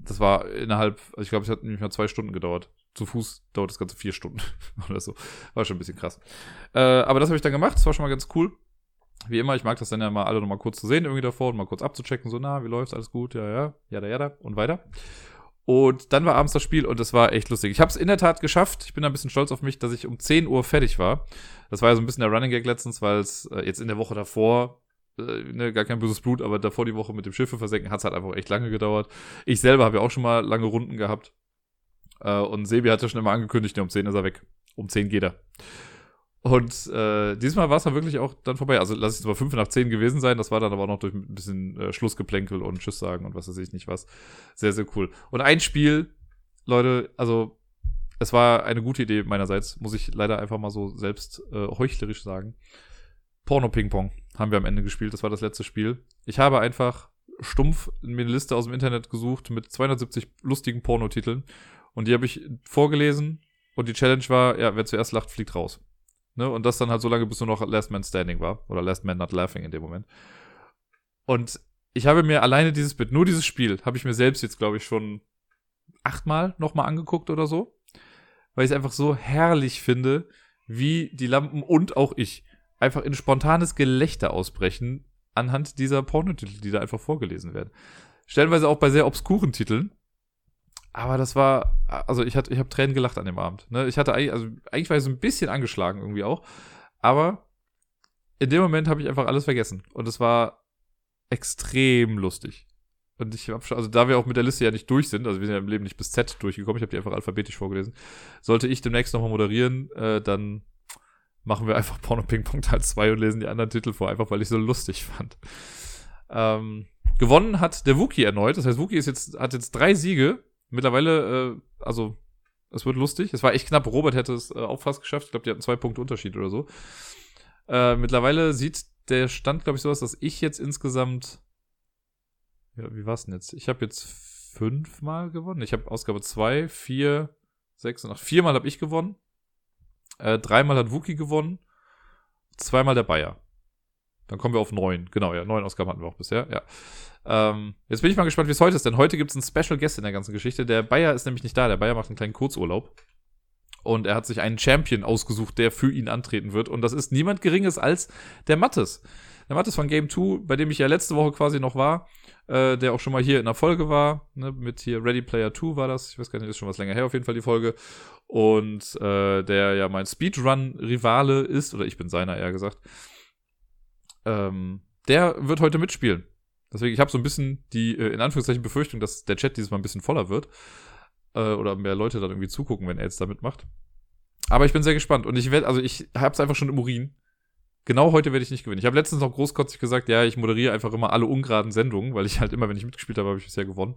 Das war innerhalb, also ich glaube, es hat nämlich mal zwei Stunden gedauert. Zu Fuß dauert das Ganze vier Stunden oder so. War schon ein bisschen krass. Äh, aber das habe ich dann gemacht, das war schon mal ganz cool wie immer, ich mag das dann ja mal alle nochmal kurz zu sehen irgendwie davor und mal kurz abzuchecken, so, na, wie läuft's, alles gut, ja, ja, ja, da, ja, da und weiter. Und dann war abends das Spiel und es war echt lustig. Ich habe es in der Tat geschafft. Ich bin ein bisschen stolz auf mich, dass ich um 10 Uhr fertig war. Das war ja so ein bisschen der Running Gag letztens, weil es äh, jetzt in der Woche davor, äh, ne, gar kein böses Blut, aber davor die Woche mit dem Schiffe versenken hat es halt einfach echt lange gedauert. Ich selber habe ja auch schon mal lange Runden gehabt. Äh, und Sebi hatte schon immer angekündigt, ne, um 10 ist er weg. Um 10 geht er. Und äh, diesmal war es dann wirklich auch dann vorbei. Also lass es zwar fünf nach zehn gewesen sein, das war dann aber auch noch durch ein bisschen äh, Schlussgeplänkel und Tschüss sagen und was weiß ich nicht was. Sehr, sehr cool. Und ein Spiel, Leute, also es war eine gute Idee meinerseits, muss ich leider einfach mal so selbst äh, heuchlerisch sagen. Porno Ping Pong haben wir am Ende gespielt, das war das letzte Spiel. Ich habe einfach stumpf mir eine Liste aus dem Internet gesucht mit 270 lustigen Pornotiteln und die habe ich vorgelesen und die Challenge war, ja, wer zuerst lacht, fliegt raus. Ne? Und das dann halt so lange, bis nur noch Last Man Standing war oder Last Man Not Laughing in dem Moment. Und ich habe mir alleine dieses Bit, nur dieses Spiel, habe ich mir selbst jetzt, glaube ich, schon achtmal nochmal angeguckt oder so. Weil ich es einfach so herrlich finde, wie die Lampen und auch ich einfach in spontanes Gelächter ausbrechen anhand dieser Pornotitel, die da einfach vorgelesen werden. Stellenweise auch bei sehr obskuren Titeln. Aber das war, also ich hatte, ich habe Tränen gelacht an dem Abend. Ne? Ich hatte eigentlich, also eigentlich war ich so ein bisschen angeschlagen irgendwie auch. Aber in dem Moment habe ich einfach alles vergessen. Und es war extrem lustig. Und ich habe also da wir auch mit der Liste ja nicht durch sind, also wir sind ja im Leben nicht bis Z durchgekommen, ich habe die einfach alphabetisch vorgelesen. Sollte ich demnächst nochmal moderieren, äh, dann machen wir einfach Porno Ping Pong Teil 2 und lesen die anderen Titel vor, einfach weil ich so lustig fand. Ähm, gewonnen hat der Wookie erneut, das heißt, Wookie ist jetzt, hat jetzt drei Siege. Mittlerweile, äh, also, es wird lustig. Es war echt knapp. Robert hätte es äh, auch fast geschafft. Ich glaube, die hatten zwei Punkte Unterschied oder so. Äh, mittlerweile sieht der Stand, glaube ich, so aus, dass ich jetzt insgesamt ja, wie war's denn jetzt? Ich habe jetzt fünfmal gewonnen. Ich habe Ausgabe zwei, vier, sechs und acht. Viermal habe ich gewonnen. Äh, dreimal hat Wookie gewonnen. Zweimal der Bayer. Dann kommen wir auf neun. Genau, ja, neun Ausgaben hatten wir auch bisher, ja. Ähm, jetzt bin ich mal gespannt, wie es heute ist, denn heute gibt es einen Special Guest in der ganzen Geschichte. Der Bayer ist nämlich nicht da. Der Bayer macht einen kleinen Kurzurlaub. Und er hat sich einen Champion ausgesucht, der für ihn antreten wird. Und das ist niemand Geringes als der Mattes. Der Mattes von Game 2, bei dem ich ja letzte Woche quasi noch war äh, der auch schon mal hier in der Folge war, ne, mit hier Ready Player 2 war das, ich weiß gar nicht, ist schon was länger her auf jeden Fall die Folge. Und äh, der ja mein Speedrun-Rivale ist, oder ich bin seiner eher gesagt, ähm, der wird heute mitspielen. Deswegen, ich habe so ein bisschen die, äh, in Anführungszeichen, Befürchtung, dass der Chat dieses Mal ein bisschen voller wird. Äh, oder mehr Leute dann irgendwie zugucken, wenn er jetzt da mitmacht. Aber ich bin sehr gespannt. Und ich werde, also ich habe es einfach schon im Urin. Genau heute werde ich nicht gewinnen. Ich habe letztens noch großkotzig gesagt, ja, ich moderiere einfach immer alle ungeraden Sendungen, weil ich halt immer, wenn ich mitgespielt habe, habe ich bisher gewonnen.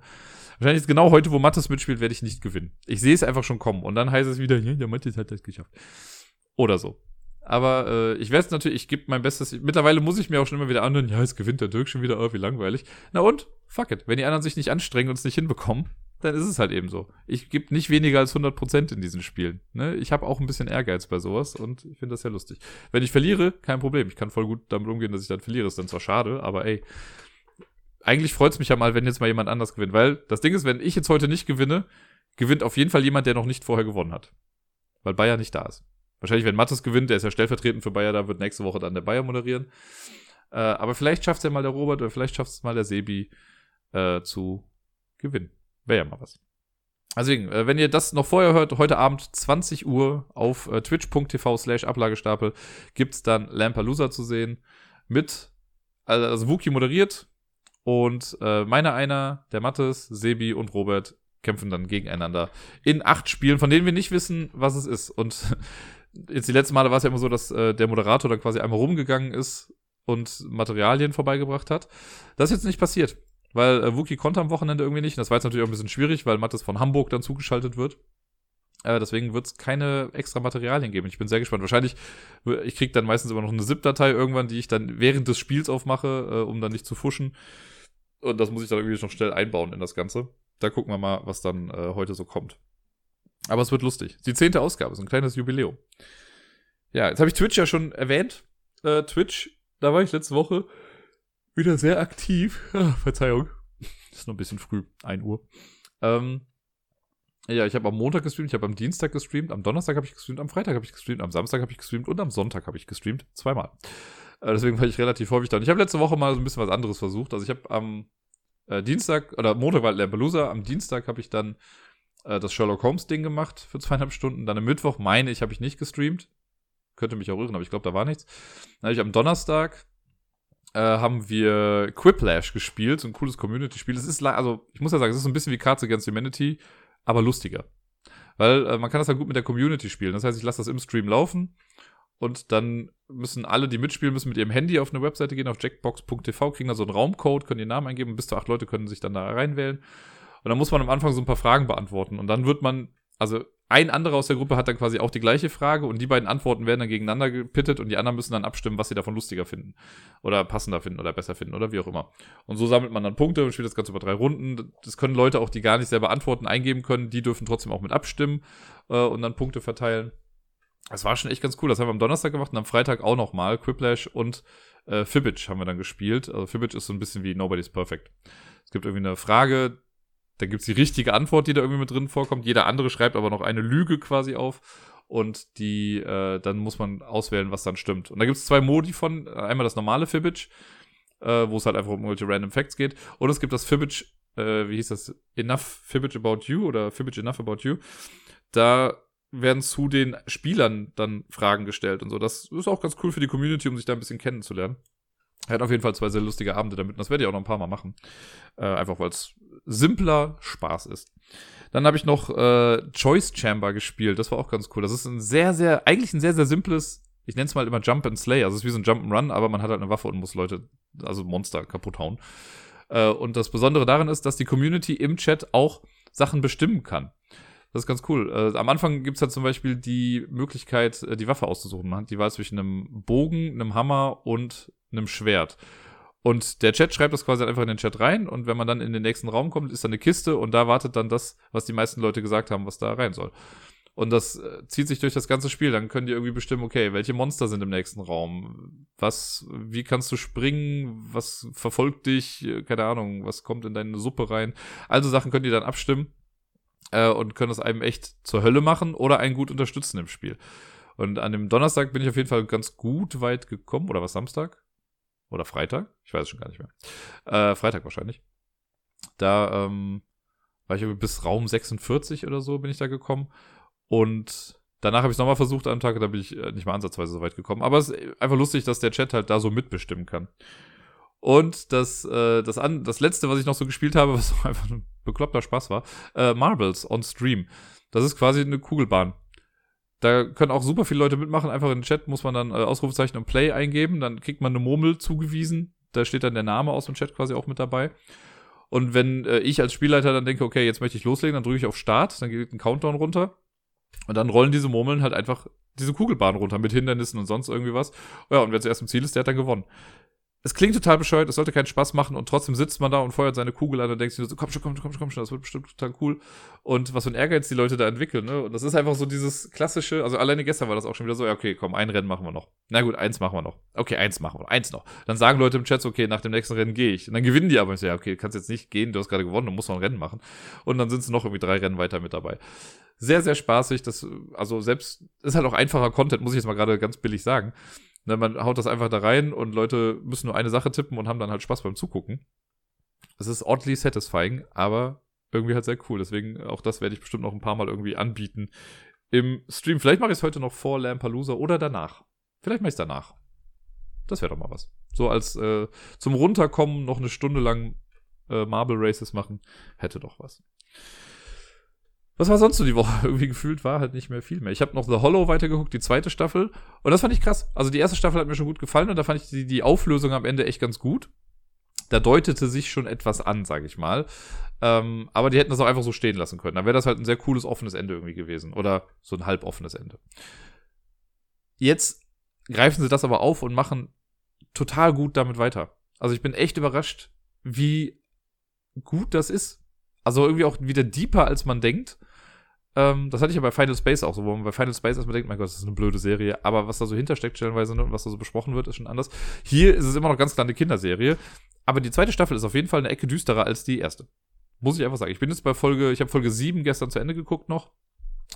Wahrscheinlich ist genau heute, wo Mattes mitspielt, werde ich nicht gewinnen. Ich sehe es einfach schon kommen. Und dann heißt es wieder, ja, der Mattes hat das geschafft. Oder so. Aber äh, ich werde es natürlich, ich gebe mein Bestes. Mittlerweile muss ich mir auch schon immer wieder anhören, ja, es gewinnt der Dirk schon wieder, oh, wie langweilig. Na und? Fuck it. Wenn die anderen sich nicht anstrengen und es nicht hinbekommen, dann ist es halt eben so. Ich gebe nicht weniger als 100% in diesen Spielen. Ne? Ich habe auch ein bisschen Ehrgeiz bei sowas und ich finde das ja lustig. Wenn ich verliere, kein Problem. Ich kann voll gut damit umgehen, dass ich dann verliere. Ist dann zwar schade, aber ey, eigentlich freut es mich ja mal, wenn jetzt mal jemand anders gewinnt. Weil das Ding ist, wenn ich jetzt heute nicht gewinne, gewinnt auf jeden Fall jemand, der noch nicht vorher gewonnen hat. Weil Bayer nicht da ist. Wahrscheinlich, wenn Mattes gewinnt, der ist ja stellvertretend für Bayer, da wird nächste Woche dann der Bayer moderieren. Äh, aber vielleicht schafft es ja mal der Robert oder vielleicht schafft es mal der Sebi äh, zu gewinnen. Wäre ja mal was. Deswegen, äh, wenn ihr das noch vorher hört, heute Abend 20 Uhr auf äh, twitch.tv slash Ablagestapel gibt's dann Lampalooza zu sehen mit, also Wookie moderiert und äh, meiner einer, der Mattes, Sebi und Robert kämpfen dann gegeneinander in acht Spielen, von denen wir nicht wissen, was es ist. Und jetzt die letzten Male war es ja immer so, dass äh, der Moderator dann quasi einmal rumgegangen ist und Materialien vorbeigebracht hat. Das ist jetzt nicht passiert weil äh, Wookie konnte am Wochenende irgendwie nicht. Und das war jetzt natürlich auch ein bisschen schwierig, weil Mattes von Hamburg dann zugeschaltet wird. Äh, deswegen wird es keine extra Materialien geben. Ich bin sehr gespannt. Wahrscheinlich, ich krieg dann meistens immer noch eine ZIP-Datei irgendwann, die ich dann während des Spiels aufmache, äh, um dann nicht zu fuschen. Und das muss ich dann irgendwie noch schnell einbauen in das Ganze. Da gucken wir mal, was dann äh, heute so kommt. Aber es wird lustig. Die zehnte Ausgabe, so ein kleines Jubiläum. Ja, jetzt habe ich Twitch ja schon erwähnt. Äh, Twitch, da war ich letzte Woche wieder sehr aktiv. Ah, Verzeihung. Ist noch ein bisschen früh, 1 Uhr. Ähm, ja, ich habe am Montag gestreamt, ich habe am Dienstag gestreamt, am Donnerstag habe ich gestreamt, am Freitag habe ich gestreamt, am Samstag habe ich gestreamt und am Sonntag habe ich gestreamt. Zweimal. Äh, deswegen war ich relativ häufig da. Und ich habe letzte Woche mal so ein bisschen was anderes versucht. Also ich habe am äh, Dienstag, oder Montag war Lampelusa, am Dienstag habe ich dann äh, das Sherlock Holmes Ding gemacht für zweieinhalb Stunden. Dann am Mittwoch, meine ich, habe ich nicht gestreamt. Könnte mich auch irren, aber ich glaube, da war nichts. Dann habe ich am Donnerstag äh, haben wir Quiplash gespielt, so ein cooles Community-Spiel. Es ist, also ich muss ja sagen, es ist ein bisschen wie Cards Against Humanity, aber lustiger. Weil äh, man kann das dann gut mit der Community spielen. Das heißt, ich lasse das im Stream laufen und dann müssen alle, die mitspielen, müssen mit ihrem Handy auf eine Webseite gehen, auf jackbox.tv, kriegen da so einen Raumcode, können ihren Namen eingeben, bis zu acht Leute können sich dann da reinwählen. Und dann muss man am Anfang so ein paar Fragen beantworten. Und dann wird man, also ein anderer aus der Gruppe hat dann quasi auch die gleiche Frage und die beiden Antworten werden dann gegeneinander gepittet und die anderen müssen dann abstimmen, was sie davon lustiger finden oder passender finden oder besser finden oder wie auch immer. Und so sammelt man dann Punkte und spielt das Ganze über drei Runden. Das können Leute auch, die gar nicht selber Antworten eingeben können, die dürfen trotzdem auch mit abstimmen äh, und dann Punkte verteilen. Das war schon echt ganz cool. Das haben wir am Donnerstag gemacht und am Freitag auch nochmal. Quiplash und äh, Fibbage haben wir dann gespielt. Also Fibbage ist so ein bisschen wie Nobody's Perfect. Es gibt irgendwie eine Frage, da gibt's die richtige Antwort, die da irgendwie mit drin vorkommt. Jeder andere schreibt aber noch eine Lüge quasi auf. Und die, äh, dann muss man auswählen, was dann stimmt. Und da gibt's zwei Modi von. Einmal das normale Fibbage, äh, wo es halt einfach um irgendwelche Random Facts geht. Und es gibt das Fibbage, äh, wie hieß das? Enough Fibbage About You oder Fibbage Enough About You. Da werden zu den Spielern dann Fragen gestellt und so. Das ist auch ganz cool für die Community, um sich da ein bisschen kennenzulernen. Er hat auf jeden Fall zwei sehr lustige Abende damit. Und das werde ich auch noch ein paar Mal machen. Äh, einfach weil es simpler Spaß ist. Dann habe ich noch äh, Choice Chamber gespielt. Das war auch ganz cool. Das ist ein sehr, sehr, eigentlich ein sehr, sehr simples, ich nenne es mal immer Jump and Slay. Also es ist wie so ein Jump and Run, aber man hat halt eine Waffe und muss Leute, also Monster kaputt hauen. Äh, und das Besondere daran ist, dass die Community im Chat auch Sachen bestimmen kann. Das ist ganz cool. Äh, am Anfang gibt's halt zum Beispiel die Möglichkeit, äh, die Waffe auszusuchen. Man hat die Wahl zwischen einem Bogen, einem Hammer und einem Schwert. Und der Chat schreibt das quasi einfach in den Chat rein und wenn man dann in den nächsten Raum kommt, ist da eine Kiste und da wartet dann das, was die meisten Leute gesagt haben, was da rein soll. Und das äh, zieht sich durch das ganze Spiel. Dann können die irgendwie bestimmen, okay, welche Monster sind im nächsten Raum? Was, wie kannst du springen? Was verfolgt dich? Keine Ahnung, was kommt in deine Suppe rein? Also Sachen könnt ihr dann abstimmen äh, und können es einem echt zur Hölle machen oder einen gut unterstützen im Spiel. Und an dem Donnerstag bin ich auf jeden Fall ganz gut weit gekommen. Oder was Samstag? Oder Freitag? Ich weiß es schon gar nicht mehr. Äh, Freitag wahrscheinlich. Da ähm, war ich bis Raum 46 oder so bin ich da gekommen. Und danach habe ich es nochmal versucht am Tag, da bin ich äh, nicht mal ansatzweise so weit gekommen. Aber es ist einfach lustig, dass der Chat halt da so mitbestimmen kann. Und das, äh, das, an, das letzte, was ich noch so gespielt habe, was einfach ein bekloppter Spaß war, äh, Marbles on Stream. Das ist quasi eine Kugelbahn. Da können auch super viele Leute mitmachen. Einfach in den Chat muss man dann äh, Ausrufezeichen und Play eingeben. Dann kriegt man eine Murmel zugewiesen. Da steht dann der Name aus dem Chat quasi auch mit dabei. Und wenn äh, ich als Spielleiter dann denke, okay, jetzt möchte ich loslegen, dann drücke ich auf Start, dann geht ein Countdown runter. Und dann rollen diese Murmeln halt einfach diese Kugelbahn runter mit Hindernissen und sonst irgendwie was. Ja, und wer zuerst im Ziel ist, der hat dann gewonnen es klingt total bescheuert, es sollte keinen Spaß machen und trotzdem sitzt man da und feuert seine Kugel an und denkt sich so, komm schon, komm schon, komm schon, komm schon, das wird bestimmt total cool. Und was für ein Ehrgeiz die Leute da entwickeln, ne? Und das ist einfach so dieses klassische, also alleine gestern war das auch schon wieder so, ja, okay, komm, ein Rennen machen wir noch. Na gut, eins machen wir noch. Okay, eins machen wir noch, eins noch. Dann sagen Leute im Chat, okay, nach dem nächsten Rennen gehe ich. Und dann gewinnen die aber. Ich so, ja, okay, kannst jetzt nicht gehen, du hast gerade gewonnen, du musst noch ein Rennen machen. Und dann sind es noch irgendwie drei Rennen weiter mit dabei. Sehr, sehr spaßig. Das, also selbst, ist halt auch einfacher Content, muss ich jetzt mal gerade ganz billig sagen. Ne, man haut das einfach da rein und Leute müssen nur eine Sache tippen und haben dann halt Spaß beim Zugucken. Es ist oddly satisfying, aber irgendwie halt sehr cool. Deswegen auch das werde ich bestimmt noch ein paar Mal irgendwie anbieten im Stream. Vielleicht mache ich es heute noch vor Lampalooza oder danach. Vielleicht mache ich es danach. Das wäre doch mal was. So als äh, zum Runterkommen noch eine Stunde lang äh, Marble Races machen, hätte doch was. Was war sonst so die Woche? Irgendwie gefühlt war halt nicht mehr viel mehr. Ich habe noch The Hollow weitergeguckt, die zweite Staffel. Und das fand ich krass. Also die erste Staffel hat mir schon gut gefallen und da fand ich die, die Auflösung am Ende echt ganz gut. Da deutete sich schon etwas an, sage ich mal. Ähm, aber die hätten das auch einfach so stehen lassen können. Dann wäre das halt ein sehr cooles, offenes Ende irgendwie gewesen. Oder so ein halb offenes Ende. Jetzt greifen sie das aber auf und machen total gut damit weiter. Also ich bin echt überrascht, wie gut das ist. Also irgendwie auch wieder deeper, als man denkt. Ähm, das hatte ich ja bei Final Space auch so, wo man bei Final Space erstmal denkt, mein Gott, das ist eine blöde Serie, aber was da so hintersteckt stellenweise ne, was da so besprochen wird, ist schon anders. Hier ist es immer noch ganz klar eine Kinderserie, aber die zweite Staffel ist auf jeden Fall eine Ecke düsterer als die erste. Muss ich einfach sagen. Ich bin jetzt bei Folge, ich habe Folge 7 gestern zu Ende geguckt noch.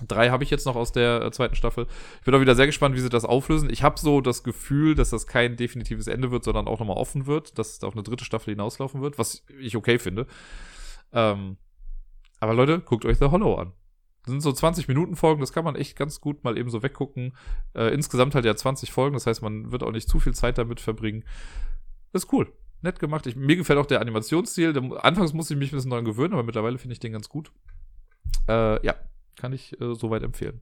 Drei habe ich jetzt noch aus der äh, zweiten Staffel. Ich bin auch wieder sehr gespannt, wie sie das auflösen. Ich habe so das Gefühl, dass das kein definitives Ende wird, sondern auch nochmal offen wird, dass es auf eine dritte Staffel hinauslaufen wird, was ich okay finde. Ähm, aber Leute, guckt euch The Hollow an. Sind so 20 Minuten Folgen, das kann man echt ganz gut mal eben so weggucken. Äh, insgesamt halt ja 20 Folgen, das heißt, man wird auch nicht zu viel Zeit damit verbringen. Das ist cool. Nett gemacht. Ich, mir gefällt auch der Animationsstil. Der, anfangs musste ich mich ein bisschen daran gewöhnen, aber mittlerweile finde ich den ganz gut. Äh, ja, kann ich äh, soweit empfehlen.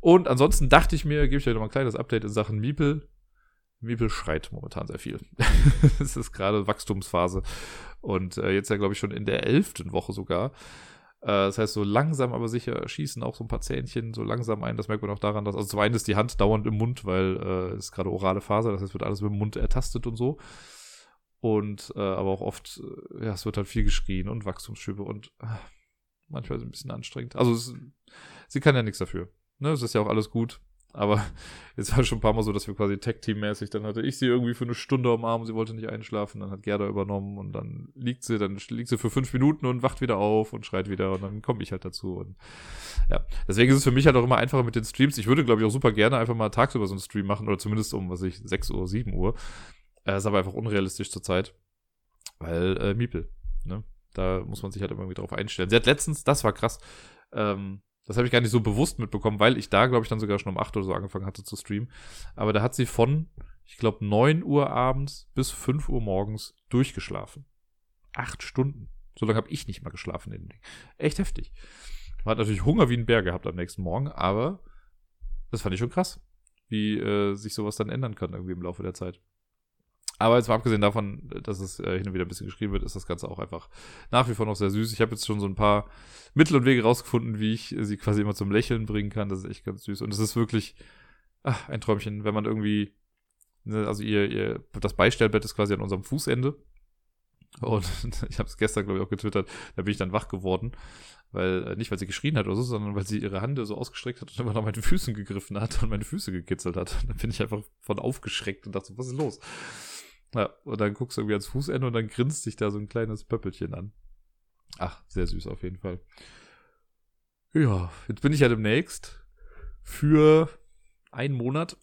Und ansonsten dachte ich mir, gebe ich euch noch mal ein kleines Update in Sachen Miepel. Miepel schreit momentan sehr viel. Es ist gerade Wachstumsphase. Und äh, jetzt ja, glaube ich, schon in der elften Woche sogar. Äh, das heißt, so langsam aber sicher schießen auch so ein paar Zähnchen so langsam ein. Das merkt man auch daran, dass, also zum einen ist die Hand dauernd im Mund, weil äh, es ist gerade orale Faser, das heißt, wird alles mit dem Mund ertastet und so. Und äh, aber auch oft, äh, ja, es wird halt viel geschrien und Wachstumsschübe und äh, manchmal es ein bisschen anstrengend. Also es, sie kann ja nichts dafür. Ne, es ist ja auch alles gut. Aber jetzt war schon ein paar Mal so, dass wir quasi Tech-Team-mäßig, dann hatte ich sie irgendwie für eine Stunde am Arm, sie wollte nicht einschlafen, dann hat Gerda übernommen und dann liegt sie, dann liegt sie für fünf Minuten und wacht wieder auf und schreit wieder und dann komme ich halt dazu. Und ja, deswegen ist es für mich halt auch immer einfacher mit den Streams. Ich würde, glaube ich, auch super gerne einfach mal tagsüber so einen Stream machen oder zumindest um, was ich, 6 Uhr, 7 Uhr. Äh, ist aber einfach unrealistisch zurzeit, weil äh, Miepel, ne? Da muss man sich halt irgendwie drauf einstellen. Sie hat letztens, das war krass, ähm, das habe ich gar nicht so bewusst mitbekommen, weil ich da, glaube ich, dann sogar schon um 8 oder so angefangen hatte zu streamen. Aber da hat sie von, ich glaube, 9 Uhr abends bis 5 Uhr morgens durchgeschlafen. Acht Stunden. So lange habe ich nicht mal geschlafen in dem Ding. Echt heftig. Man hat natürlich Hunger wie ein Bär gehabt am nächsten Morgen, aber das fand ich schon krass, wie äh, sich sowas dann ändern kann irgendwie im Laufe der Zeit. Aber jetzt mal abgesehen davon, dass es äh, hin und wieder ein bisschen geschrieben wird, ist das Ganze auch einfach nach wie vor noch sehr süß. Ich habe jetzt schon so ein paar Mittel und Wege rausgefunden, wie ich sie quasi immer zum Lächeln bringen kann. Das ist echt ganz süß. Und es ist wirklich ach, ein Träumchen, wenn man irgendwie, ne, also ihr, ihr, das Beistellbett ist quasi an unserem Fußende. Und ich habe es gestern, glaube ich, auch getwittert, da bin ich dann wach geworden. Weil, äh, nicht weil sie geschrien hat oder so, sondern weil sie ihre Hand so ausgestreckt hat und immer nach meinen Füßen gegriffen hat und meine Füße gekitzelt hat. Da bin ich einfach von aufgeschreckt und dachte was ist los? Ja, und dann guckst du irgendwie ans Fußende und dann grinst dich da so ein kleines Pöppelchen an. Ach, sehr süß auf jeden Fall. Ja, jetzt bin ich ja demnächst für einen Monat,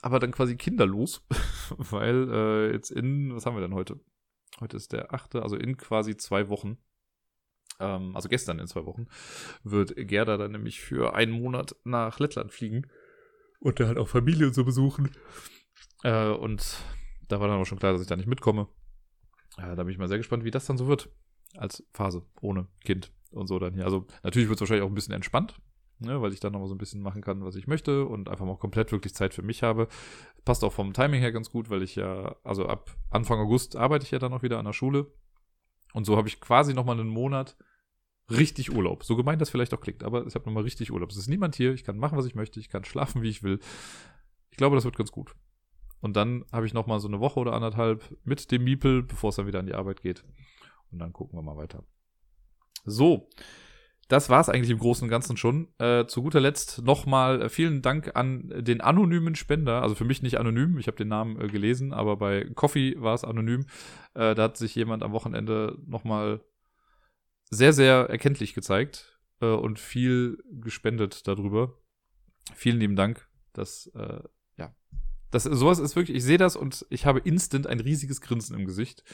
aber dann quasi kinderlos, weil äh, jetzt in, was haben wir denn heute? Heute ist der achte, also in quasi zwei Wochen, ähm, also gestern in zwei Wochen, wird Gerda dann nämlich für einen Monat nach Lettland fliegen und dann halt auch Familie und so besuchen. Äh, und da war dann aber schon klar, dass ich da nicht mitkomme. Ja, da bin ich mal sehr gespannt, wie das dann so wird. Als Phase, ohne Kind und so dann hier. Also natürlich wird es wahrscheinlich auch ein bisschen entspannt, ne, weil ich dann nochmal so ein bisschen machen kann, was ich möchte und einfach mal komplett wirklich Zeit für mich habe. Passt auch vom Timing her ganz gut, weil ich ja, also ab Anfang August arbeite ich ja dann auch wieder an der Schule. Und so habe ich quasi nochmal einen Monat richtig Urlaub. So gemein das vielleicht auch klingt, aber ich habe nochmal richtig Urlaub. Es ist niemand hier, ich kann machen, was ich möchte, ich kann schlafen, wie ich will. Ich glaube, das wird ganz gut. Und dann habe ich noch mal so eine Woche oder anderthalb mit dem Miepel, bevor es dann wieder an die Arbeit geht. Und dann gucken wir mal weiter. So, das war es eigentlich im Großen und Ganzen schon. Äh, zu guter Letzt nochmal äh, vielen Dank an den anonymen Spender. Also für mich nicht anonym, ich habe den Namen äh, gelesen, aber bei Coffee war es anonym. Äh, da hat sich jemand am Wochenende nochmal sehr, sehr erkenntlich gezeigt äh, und viel gespendet darüber. Vielen lieben Dank. Das äh, das, sowas ist wirklich, ich sehe das und ich habe instant ein riesiges Grinsen im Gesicht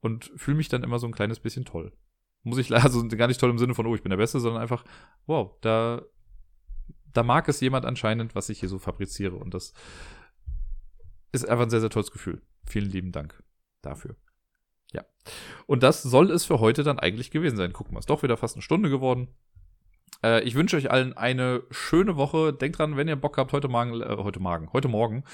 und fühle mich dann immer so ein kleines bisschen toll. Muss ich, also gar nicht toll im Sinne von, oh, ich bin der Beste, sondern einfach, wow, da, da mag es jemand anscheinend, was ich hier so fabriziere und das ist einfach ein sehr, sehr tolles Gefühl. Vielen lieben Dank dafür. Ja. Und das soll es für heute dann eigentlich gewesen sein. Gucken wir, ist doch wieder fast eine Stunde geworden. Äh, ich wünsche euch allen eine schöne Woche. Denkt dran, wenn ihr Bock habt, heute Morgen, äh, heute Morgen, heute Morgen,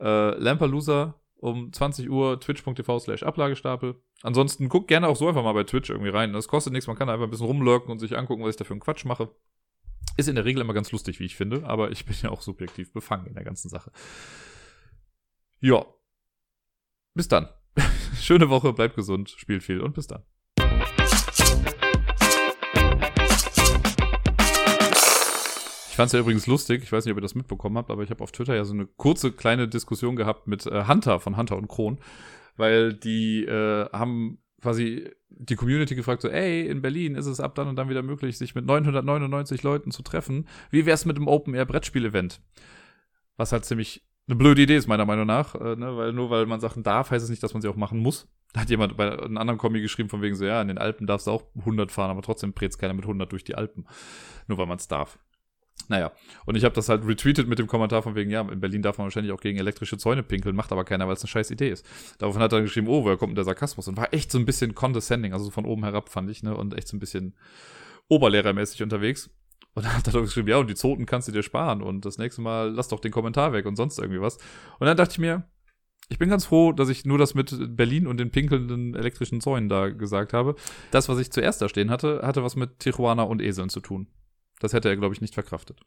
äh, Lamperloser um 20 Uhr, twitch.tv slash Ablagestapel. Ansonsten guckt gerne auch so einfach mal bei Twitch irgendwie rein. Das kostet nichts, man kann einfach ein bisschen rumlurken und sich angucken, was ich da für einen Quatsch mache. Ist in der Regel immer ganz lustig, wie ich finde, aber ich bin ja auch subjektiv befangen in der ganzen Sache. Ja. Bis dann. Schöne Woche, bleibt gesund, spielt viel und bis dann. Ich fand es ja übrigens lustig, ich weiß nicht, ob ihr das mitbekommen habt, aber ich habe auf Twitter ja so eine kurze kleine Diskussion gehabt mit äh, Hunter von Hunter und Kron, weil die äh, haben quasi die Community gefragt, so, ey, in Berlin ist es ab dann und dann wieder möglich, sich mit 999 Leuten zu treffen. Wie wär's mit dem Open-Air-Brettspiel-Event? Was halt ziemlich eine blöde Idee ist, meiner Meinung nach, äh, ne? weil nur weil man Sachen darf, heißt es nicht, dass man sie auch machen muss. Da hat jemand bei einem anderen Kommi geschrieben, von wegen so, ja, in den Alpen darfst du auch 100 fahren, aber trotzdem prätst keiner mit 100 durch die Alpen. Nur weil man es darf. Naja, und ich habe das halt retweetet mit dem Kommentar von wegen, ja, in Berlin darf man wahrscheinlich auch gegen elektrische Zäune pinkeln, macht aber keiner, weil es eine scheiß Idee ist. Daraufhin hat er geschrieben, oh, woher kommt denn der Sarkasmus? Und war echt so ein bisschen condescending, also so von oben herab, fand ich, ne, und echt so ein bisschen oberlehrermäßig unterwegs. Und dann hat er doch geschrieben, ja, und die Zoten kannst du dir sparen und das nächste Mal lass doch den Kommentar weg und sonst irgendwie was. Und dann dachte ich mir, Ich bin ganz froh, dass ich nur das mit Berlin und den pinkelnden elektrischen Zäunen da gesagt habe. Das, was ich zuerst da stehen hatte, hatte was mit Tijuana und Eseln zu tun. Das hätte er, glaube ich, nicht verkraftet.